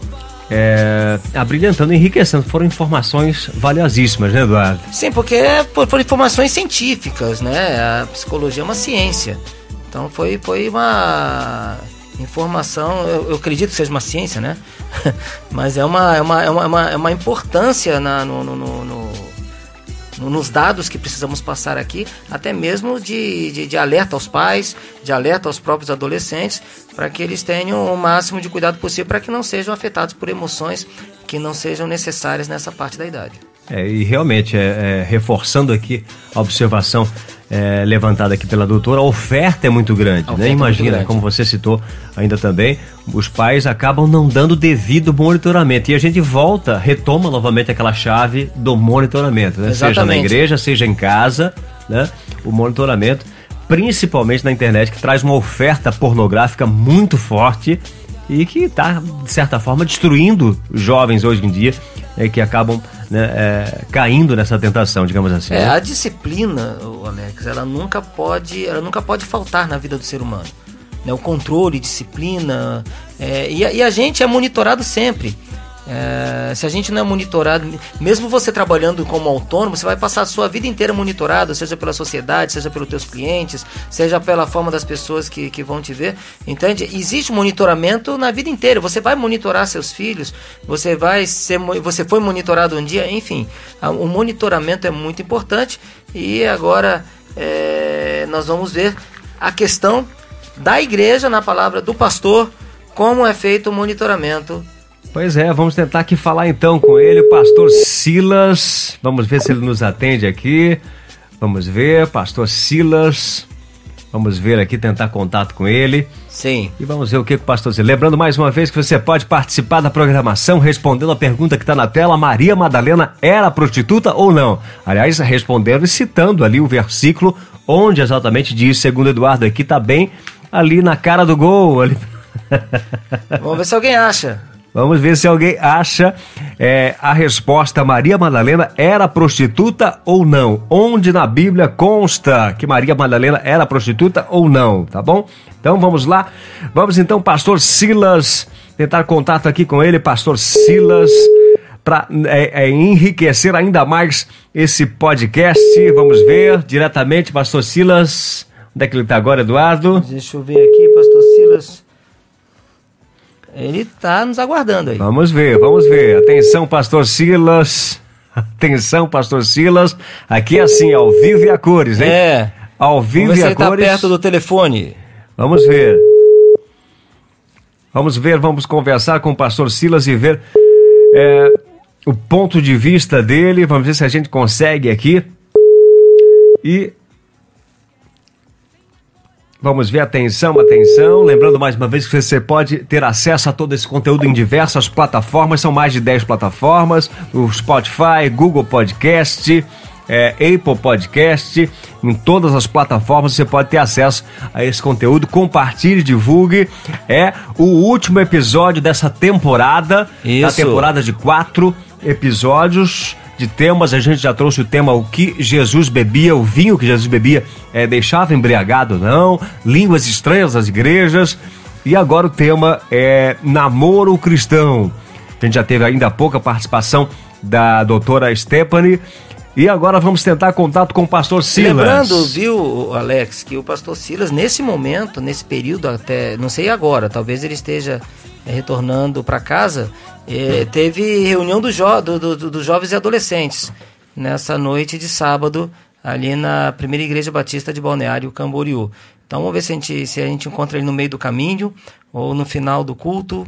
É, abrilhantando, enriquecendo. Foram informações valiosíssimas, né, Eduardo? Sim, porque foram informações científicas, né? A psicologia é uma ciência. Então foi, foi uma informação, eu, eu acredito que seja uma ciência, né? Mas é uma, é uma, é uma, é uma importância na, no, no, no nos dados que precisamos passar aqui, até mesmo de, de, de alerta aos pais, de alerta aos próprios adolescentes, para que eles tenham o máximo de cuidado possível para que não sejam afetados por emoções que não sejam necessárias nessa parte da idade. É, e realmente, é, é, reforçando aqui a observação é, levantada aqui pela doutora, a oferta é muito grande. Né? Imagina, muito grande. como você citou ainda também, os pais acabam não dando devido monitoramento. E a gente volta, retoma novamente aquela chave do monitoramento, né? seja na igreja, seja em casa, né? o monitoramento, principalmente na internet, que traz uma oferta pornográfica muito forte e que está, de certa forma, destruindo jovens hoje em dia é, que acabam né, é, caindo nessa tentação, digamos assim. É, né? a disciplina, Alex, ela nunca pode, ela nunca pode faltar na vida do ser humano. Né? O controle, disciplina, é, e, e a gente é monitorado sempre. É, se a gente não é monitorado, mesmo você trabalhando como autônomo, você vai passar a sua vida inteira monitorado, seja pela sociedade, seja pelos teus clientes, seja pela forma das pessoas que, que vão te ver. Entende? Existe monitoramento na vida inteira. Você vai monitorar seus filhos, você vai ser, você foi monitorado um dia, enfim. O monitoramento é muito importante. E agora é, nós vamos ver a questão da igreja na palavra do pastor, como é feito o monitoramento Pois é, vamos tentar aqui falar então com ele, pastor Silas. Vamos ver se ele nos atende aqui. Vamos ver, pastor Silas. Vamos ver aqui, tentar contato com ele. Sim. E vamos ver o que o pastor diz. Lembrando mais uma vez que você pode participar da programação respondendo a pergunta que está na tela: Maria Madalena era prostituta ou não? Aliás, respondendo e citando ali o versículo onde exatamente diz, segundo Eduardo aqui, está bem ali na cara do gol. Ali. Vamos ver se alguém acha. Vamos ver se alguém acha é, a resposta. Maria Madalena era prostituta ou não? Onde na Bíblia consta que Maria Madalena era prostituta ou não? Tá bom? Então vamos lá. Vamos então, Pastor Silas, tentar contato aqui com ele, Pastor Silas, para é, é, enriquecer ainda mais esse podcast. Vamos ver diretamente, Pastor Silas. Onde é que ele está agora, Eduardo? Deixa eu ver aqui, Pastor Silas. Ele está nos aguardando aí. Vamos ver, vamos ver. Atenção, pastor Silas. Atenção, pastor Silas. Aqui é assim, ao vivo e a cores, hein? É. Ao vivo e a tá cores. perto do telefone. Vamos ver. Vamos ver, vamos conversar com o pastor Silas e ver é, o ponto de vista dele. Vamos ver se a gente consegue aqui. E Vamos ver, atenção, atenção. Lembrando mais uma vez que você pode ter acesso a todo esse conteúdo em diversas plataformas, são mais de 10 plataformas: o Spotify, Google Podcast, é, Apple Podcast. Em todas as plataformas você pode ter acesso a esse conteúdo. Compartilhe, divulgue. É o último episódio dessa temporada, Isso. da temporada de quatro episódios de temas. A gente já trouxe o tema o que Jesus bebia, o vinho que Jesus bebia é, deixava embriagado não, línguas estranhas das igrejas. E agora o tema é namoro cristão. A gente já teve ainda pouca participação da doutora Stephanie. E agora vamos tentar contato com o pastor Silas. Lembrando, viu, Alex, que o pastor Silas, nesse momento, nesse período até, não sei agora, talvez ele esteja retornando para casa, é, teve reunião dos jo do, do, do jovens e adolescentes nessa noite de sábado ali na primeira igreja batista de Balneário Camboriú. Então vamos ver se a gente, se a gente encontra ele no meio do caminho ou no final do culto.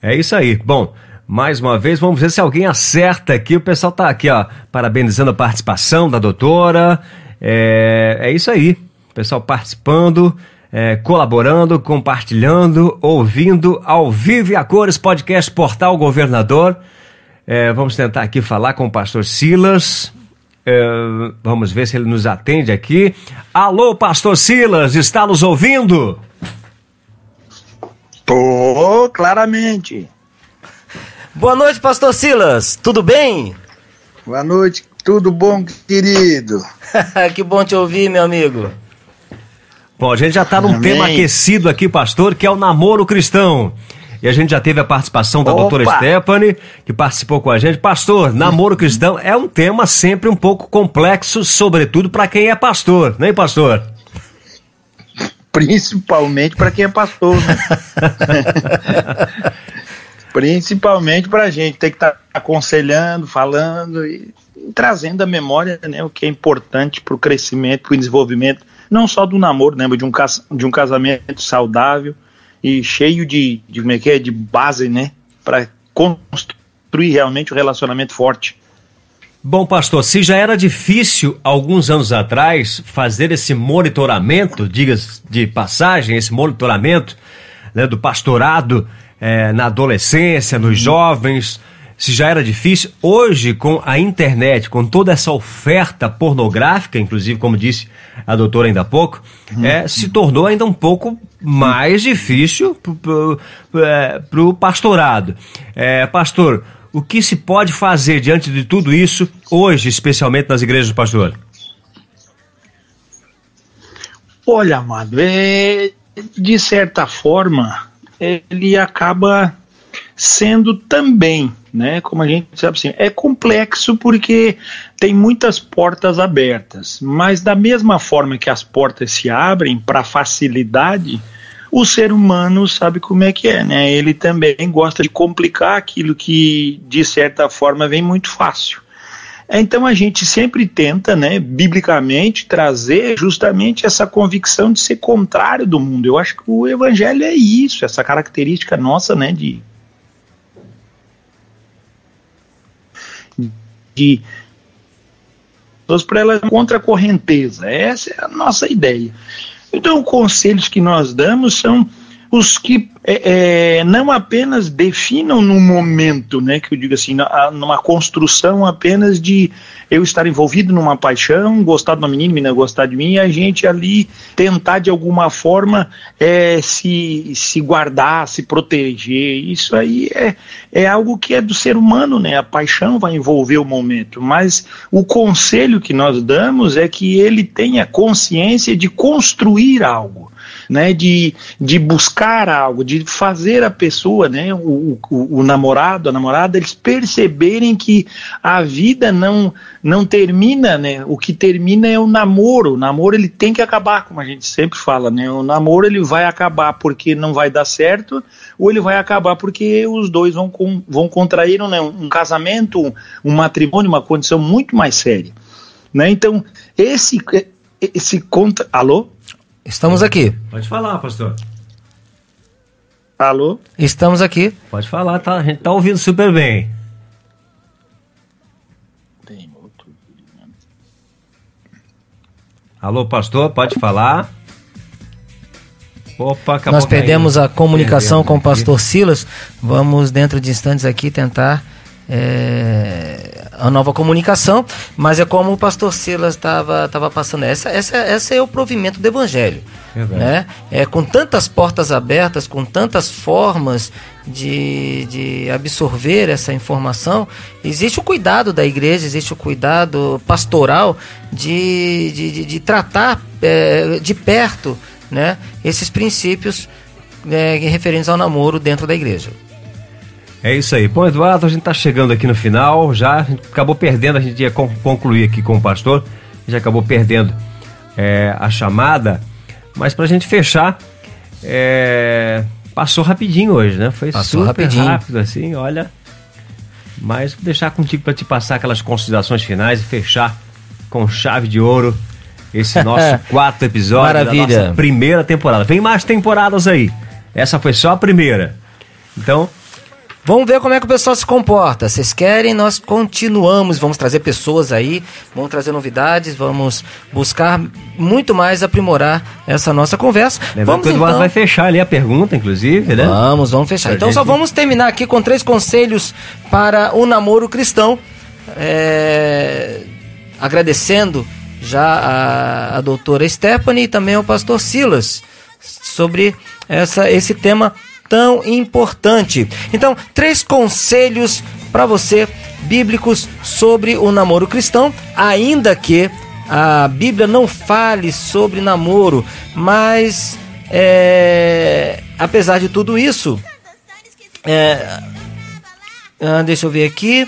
É isso aí. Bom, mais uma vez, vamos ver se alguém acerta aqui. O pessoal tá aqui, ó, parabenizando a participação da doutora. É, é isso aí. O pessoal participando, é, colaborando, compartilhando, ouvindo ao vivo e a cores podcast Portal Governador. É, vamos tentar aqui falar com o pastor Silas. É, vamos ver se ele nos atende aqui. Alô, pastor Silas, está nos ouvindo? Tô, claramente. Boa noite, pastor Silas. Tudo bem? Boa noite, tudo bom, querido? que bom te ouvir, meu amigo. Bom, a gente já está num Amém. tema aquecido aqui, pastor, que é o namoro cristão. E a gente já teve a participação da Opa! doutora Stephanie, que participou com a gente. Pastor, namoro cristão é um tema sempre um pouco complexo, sobretudo para quem é pastor, né, pastor? Principalmente para quem é pastor, né? Principalmente para a gente ter que estar aconselhando, falando e, e trazendo à memória né, o que é importante para o crescimento, para o desenvolvimento, não só do namoro, né, mas de um, cas- de um casamento saudável e cheio de, de, como é que é, de base, né, para construir realmente um relacionamento forte. Bom, pastor, se já era difícil alguns anos atrás fazer esse monitoramento, diga de passagem, esse monitoramento né, do pastorado eh, na adolescência, nos jovens, se já era difícil, hoje com a internet, com toda essa oferta pornográfica, inclusive, como disse a doutora ainda há pouco, eh, se tornou ainda um pouco mais difícil para o pastorado. Eh, pastor, o que se pode fazer diante de tudo isso hoje, especialmente nas igrejas do pastor? Olha, amado, é, de certa forma, ele acaba sendo também, né? Como a gente sabe assim, é complexo porque tem muitas portas abertas, mas da mesma forma que as portas se abrem para facilidade, o ser humano sabe como é que é, né? Ele também gosta de complicar aquilo que de certa forma vem muito fácil. Então a gente sempre tenta, né, biblicamente, trazer justamente essa convicção de ser contrário do mundo. Eu acho que o evangelho é isso, essa característica nossa, né, de de para ela contra a correnteza. Essa é a nossa ideia. Então, conselhos que nós damos são os que é, é, não apenas definam no momento, né, que eu digo assim, numa construção apenas de eu estar envolvido numa paixão, gostar de uma menina, menina gostar de mim, e a gente ali tentar de alguma forma é, se, se guardar, se proteger. Isso aí é, é algo que é do ser humano, né? A paixão vai envolver o momento, mas o conselho que nós damos é que ele tenha consciência de construir algo né, de, de buscar algo, de fazer a pessoa, né, o, o, o namorado, a namorada, eles perceberem que a vida não não termina, né, o que termina é o namoro, o namoro ele tem que acabar, como a gente sempre fala, né, o namoro ele vai acabar porque não vai dar certo, ou ele vai acabar porque os dois vão, com, vão contrair né, um casamento, um, um matrimônio, uma condição muito mais séria, né, então esse, esse conta, alô? Estamos aqui. Pode falar, pastor. Alô? Estamos aqui. Pode falar, tá? A gente tá ouvindo super bem. Tem outro. Alô, pastor, pode falar. Opa, acabou Nós perdemos caindo. a comunicação com o pastor aqui. Silas. Vamos, dentro de instantes aqui, tentar é, a nova comunicação, mas é como o pastor Silas estava passando. Essa, essa, essa é o provimento do evangelho. Né? É, com tantas portas abertas, com tantas formas de, de absorver essa informação, existe o cuidado da igreja, existe o cuidado pastoral de, de, de, de tratar é, de perto né, esses princípios é, referentes ao namoro dentro da igreja. É isso aí. Bom, Eduardo, a gente está chegando aqui no final, já a gente acabou perdendo, a gente ia concluir aqui com o pastor, já acabou perdendo é, a chamada, mas para a gente fechar, é, passou rapidinho hoje, né? Foi passou super rapidinho. rápido assim, olha. Mas vou deixar contigo para te passar aquelas considerações finais e fechar com chave de ouro esse nosso quarto episódio Maravilha. da nossa primeira temporada. Vem mais temporadas aí. Essa foi só a primeira. Então, Vamos ver como é que o pessoal se comporta. Vocês querem, nós continuamos. Vamos trazer pessoas aí, vamos trazer novidades, vamos buscar muito mais aprimorar essa nossa conversa. Lembrando vamos, que o Eduardo então... vai fechar ali a pergunta, inclusive, né? Vamos, vamos fechar. Pra então gente... só vamos terminar aqui com três conselhos para o namoro cristão. É... Agradecendo já a, a doutora Stephanie e também ao pastor Silas sobre essa, esse tema tão importante. Então, três conselhos para você bíblicos sobre o namoro cristão, ainda que a Bíblia não fale sobre namoro, mas é, apesar de tudo isso, é, ah, deixa eu ver aqui,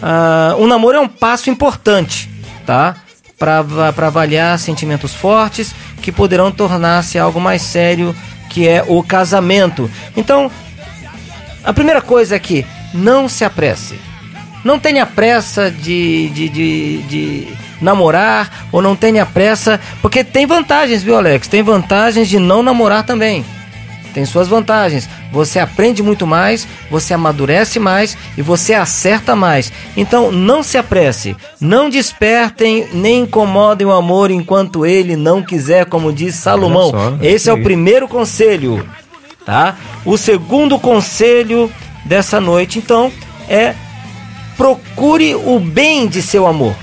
uh, o namoro é um passo importante, tá? Para avaliar sentimentos fortes que poderão tornar-se algo mais sério que é o casamento. Então, a primeira coisa é que não se apresse. Não tenha pressa de, de, de, de, namorar ou não tenha pressa, porque tem vantagens, viu, Alex? Tem vantagens de não namorar também tem suas vantagens. Você aprende muito mais, você amadurece mais e você acerta mais. Então não se apresse, não despertem nem incomodem o amor enquanto ele não quiser, como diz Salomão. Só, Esse é o primeiro conselho, tá? O segundo conselho dessa noite, então, é procure o bem de seu amor.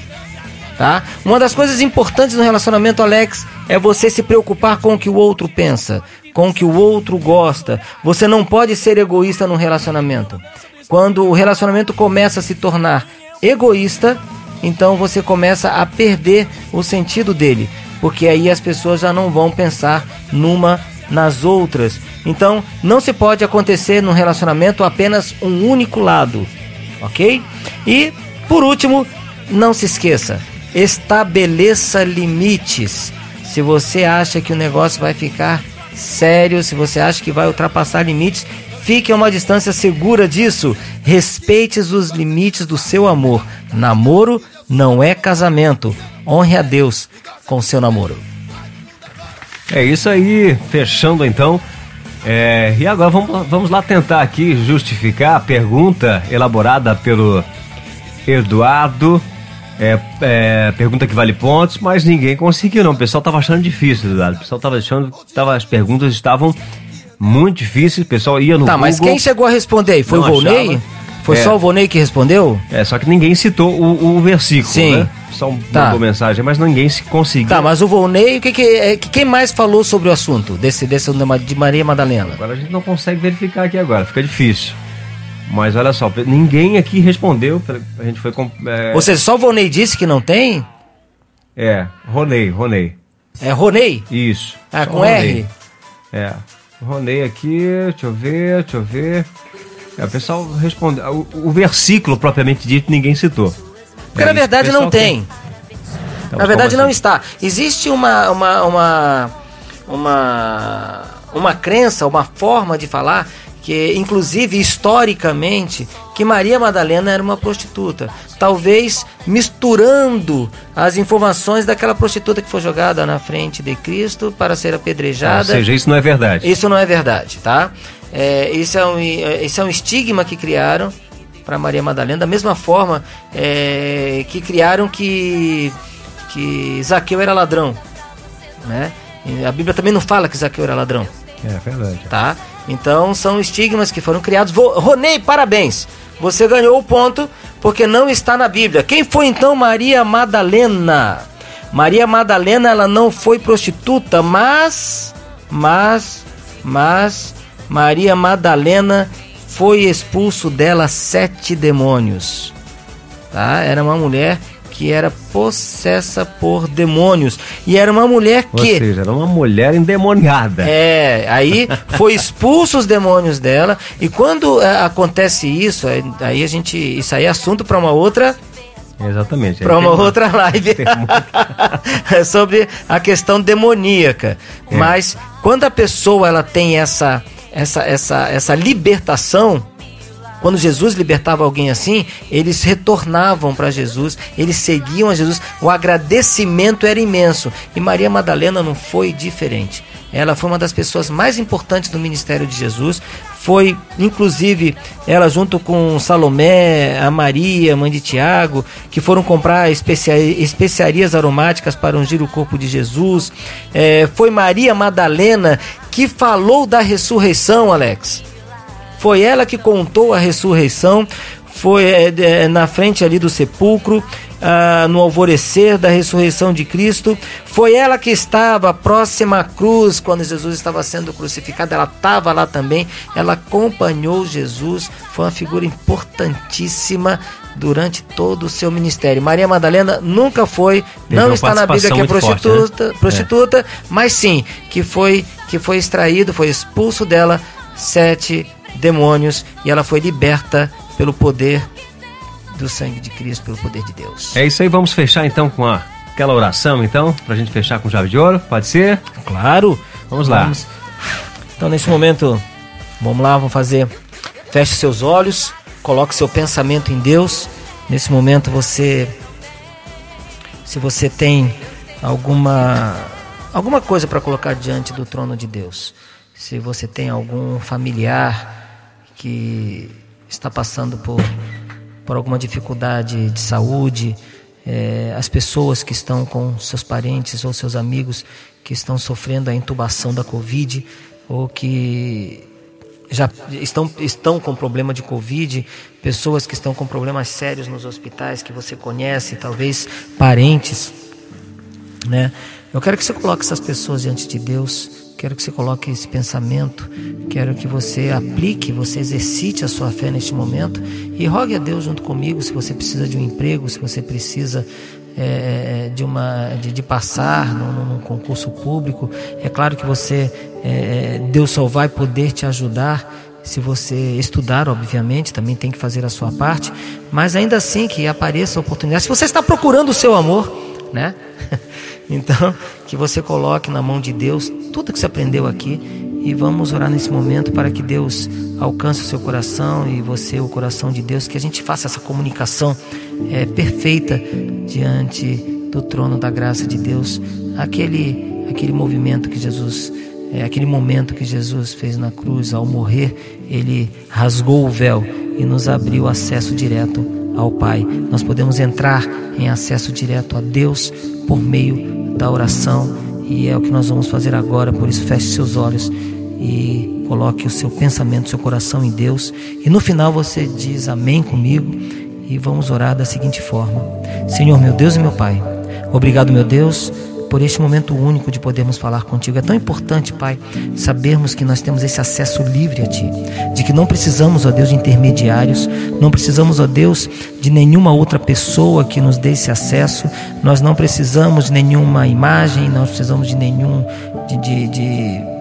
Tá? Uma das coisas importantes no relacionamento, Alex, é você se preocupar com o que o outro pensa com o que o outro gosta. Você não pode ser egoísta num relacionamento. Quando o relacionamento começa a se tornar egoísta, então você começa a perder o sentido dele, porque aí as pessoas já não vão pensar numa nas outras. Então, não se pode acontecer num relacionamento apenas um único lado, ok? E, por último, não se esqueça, estabeleça limites. Se você acha que o negócio vai ficar sério, se você acha que vai ultrapassar limites, fique a uma distância segura disso. Respeite os limites do seu amor. Namoro não é casamento. Honre a Deus com seu namoro. É isso aí, fechando então. É, e agora vamos, vamos lá tentar aqui justificar a pergunta elaborada pelo Eduardo é, é, pergunta que vale pontos, mas ninguém conseguiu, não. O pessoal tava achando difícil, Eduardo. O pessoal tava achando que tava, as perguntas estavam muito difíceis, o pessoal ia no Tá, Google, mas quem chegou a responder aí? Foi o Volney? Achava. Foi é. só o Volney que respondeu? É, só que ninguém citou o, o versículo, Sim. né? Só tá. mandou mensagem, mas ninguém se conseguiu. Tá, mas o Volney, o que, que, é, quem mais falou sobre o assunto desse, desse de Maria Madalena? Agora a gente não consegue verificar aqui agora, fica difícil. Mas olha só, ninguém aqui respondeu. A gente foi. É... Ou seja, só o Vonei disse que não tem? É, Ronei, Ronei. É Ronei? Isso. Ah, com Ronei. R? É. Ronei aqui, deixa eu ver, deixa eu ver. É, o pessoal respondeu. O, o, versículo propriamente dito ninguém citou. Porque é, na verdade não tem. tem. Então, na verdade assim? não está. Existe uma, uma, uma, uma, uma crença, uma forma de falar que inclusive historicamente que Maria Madalena era uma prostituta, talvez misturando as informações daquela prostituta que foi jogada na frente de Cristo para ser apedrejada. Ou seja, isso não é verdade. Isso não é verdade, tá? É, isso, é um, isso é um estigma que criaram para Maria Madalena, da mesma forma é, que criaram que, que Zaqueu era ladrão. né? A Bíblia também não fala que Zaqueu era ladrão. É verdade. Tá? Então são estigmas que foram criados. Vou, Ronei, parabéns! Você ganhou o ponto porque não está na Bíblia. Quem foi então Maria Madalena? Maria Madalena, ela não foi prostituta, mas, mas, mas, Maria Madalena foi expulso dela sete demônios. Tá? Era uma mulher que era possessa por demônios. E era uma mulher que. Ou seja, era uma mulher endemoniada. É, aí foi expulso os demônios dela. E quando é, acontece isso, aí a gente. Isso aí é assunto para uma outra. Exatamente. Para uma outra live. é sobre a questão demoníaca. É. Mas quando a pessoa ela tem essa, essa, essa, essa libertação quando Jesus libertava alguém assim, eles retornavam para Jesus, eles seguiam a Jesus. O agradecimento era imenso. E Maria Madalena não foi diferente. Ela foi uma das pessoas mais importantes do ministério de Jesus. Foi, inclusive, ela junto com Salomé, a Maria, mãe de Tiago, que foram comprar especiarias aromáticas para ungir o corpo de Jesus. É, foi Maria Madalena que falou da ressurreição, Alex. Foi ela que contou a ressurreição, foi é, é, na frente ali do sepulcro, ah, no alvorecer da ressurreição de Cristo. Foi ela que estava próxima à cruz quando Jesus estava sendo crucificado. Ela estava lá também. Ela acompanhou Jesus. Foi uma figura importantíssima durante todo o seu ministério. Maria Madalena nunca foi, Teve não está na Bíblia que é prostituta, forte, né? prostituta, é. mas sim que foi que foi extraído, foi expulso dela sete demônios e ela foi liberta pelo poder do sangue de Cristo, pelo poder de Deus. É isso aí, vamos fechar então com a, aquela oração então, para a gente fechar com chave de ouro, pode ser? Claro. Vamos lá. Vamos. Então nesse momento, vamos lá, vamos fazer. Feche seus olhos, coloque seu pensamento em Deus. Nesse momento você, se você tem alguma alguma coisa para colocar diante do trono de Deus, se você tem algum familiar que está passando por, por alguma dificuldade de saúde, é, as pessoas que estão com seus parentes ou seus amigos que estão sofrendo a intubação da Covid ou que já estão, estão com problema de Covid, pessoas que estão com problemas sérios nos hospitais que você conhece, talvez parentes, né? Eu quero que você coloque essas pessoas diante de Deus Quero que você coloque esse pensamento, quero que você aplique, você exercite a sua fé neste momento e rogue a Deus junto comigo se você precisa de um emprego, se você precisa é, de, uma, de, de passar num, num, concurso público. É claro que você, é, Deus só vai poder te ajudar se você estudar, obviamente, também tem que fazer a sua parte, mas ainda assim que apareça a oportunidade. Se você está procurando o seu amor, né? Então, que você coloque na mão de Deus tudo que você aprendeu aqui e vamos orar nesse momento para que Deus alcance o seu coração e você o coração de Deus, que a gente faça essa comunicação é, perfeita diante do trono da graça de Deus, aquele aquele movimento que Jesus é, aquele momento que Jesus fez na cruz ao morrer, ele rasgou o véu e nos abriu acesso direto ao Pai. Nós podemos entrar em acesso direto a Deus por meio da oração e é o que nós vamos fazer agora. Por isso, feche seus olhos e coloque o seu pensamento, seu coração em Deus. E no final você diz amém comigo e vamos orar da seguinte forma: Senhor, meu Deus e meu Pai, obrigado, meu Deus por este momento único de podermos falar contigo. É tão importante, Pai, sabermos que nós temos esse acesso livre a Ti, de que não precisamos, ó Deus, de intermediários, não precisamos, ó Deus, de nenhuma outra pessoa que nos dê esse acesso, nós não precisamos de nenhuma imagem, não precisamos de nenhum. de, de, de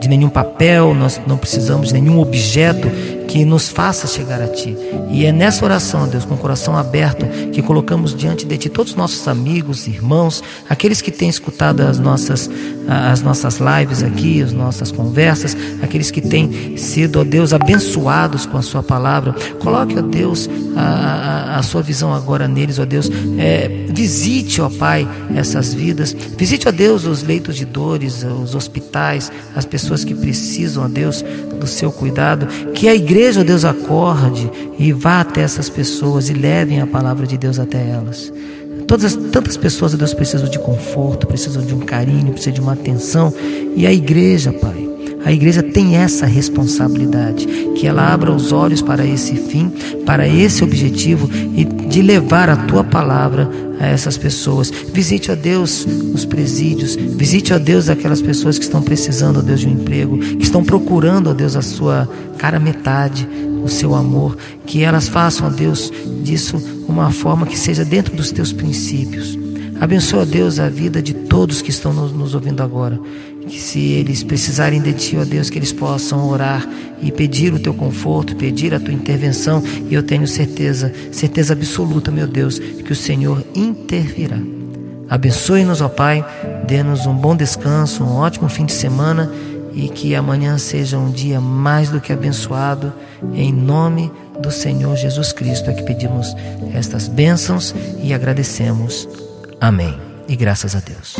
de nenhum papel, nós não precisamos de nenhum objeto que nos faça chegar a Ti. E é nessa oração, Deus, com o coração aberto, que colocamos diante de Ti todos os nossos amigos, irmãos, aqueles que têm escutado as nossas, as nossas lives aqui, as nossas conversas, aqueles que têm sido, ó Deus, abençoados com a Sua palavra. Coloque, ó Deus, a, a, a Sua visão agora neles, ó Deus. É, visite, ó Pai, essas vidas. Visite, ó Deus, os leitos de dores, os hospitais, as pessoas que precisam, ó Deus, do Seu cuidado. Que a igreja igreja, Deus, acorde e vá até essas pessoas e levem a palavra de Deus até elas. Todas, tantas pessoas, Deus, precisam de conforto, precisam de um carinho, precisam de uma atenção. E a igreja, Pai, a igreja tem essa responsabilidade, que ela abra os olhos para esse fim, para esse objetivo e de levar a tua palavra a essas pessoas. Visite, ó Deus, os presídios, visite, ó Deus, aquelas pessoas que estão precisando, ó Deus, de um emprego, que estão procurando, ó Deus, a sua cara metade, o seu amor, que elas façam, ó Deus, disso uma forma que seja dentro dos teus princípios. Abençoa, Deus, a vida de todos que estão nos ouvindo agora. Que se eles precisarem de Ti, ó Deus, que eles possam orar e pedir o Teu conforto, pedir a Tua intervenção. E eu tenho certeza, certeza absoluta, meu Deus, que o Senhor intervirá. Abençoe-nos, ó Pai, dê-nos um bom descanso, um ótimo fim de semana e que amanhã seja um dia mais do que abençoado. Em nome do Senhor Jesus Cristo é que pedimos estas bênçãos e agradecemos. Amém. E graças a Deus.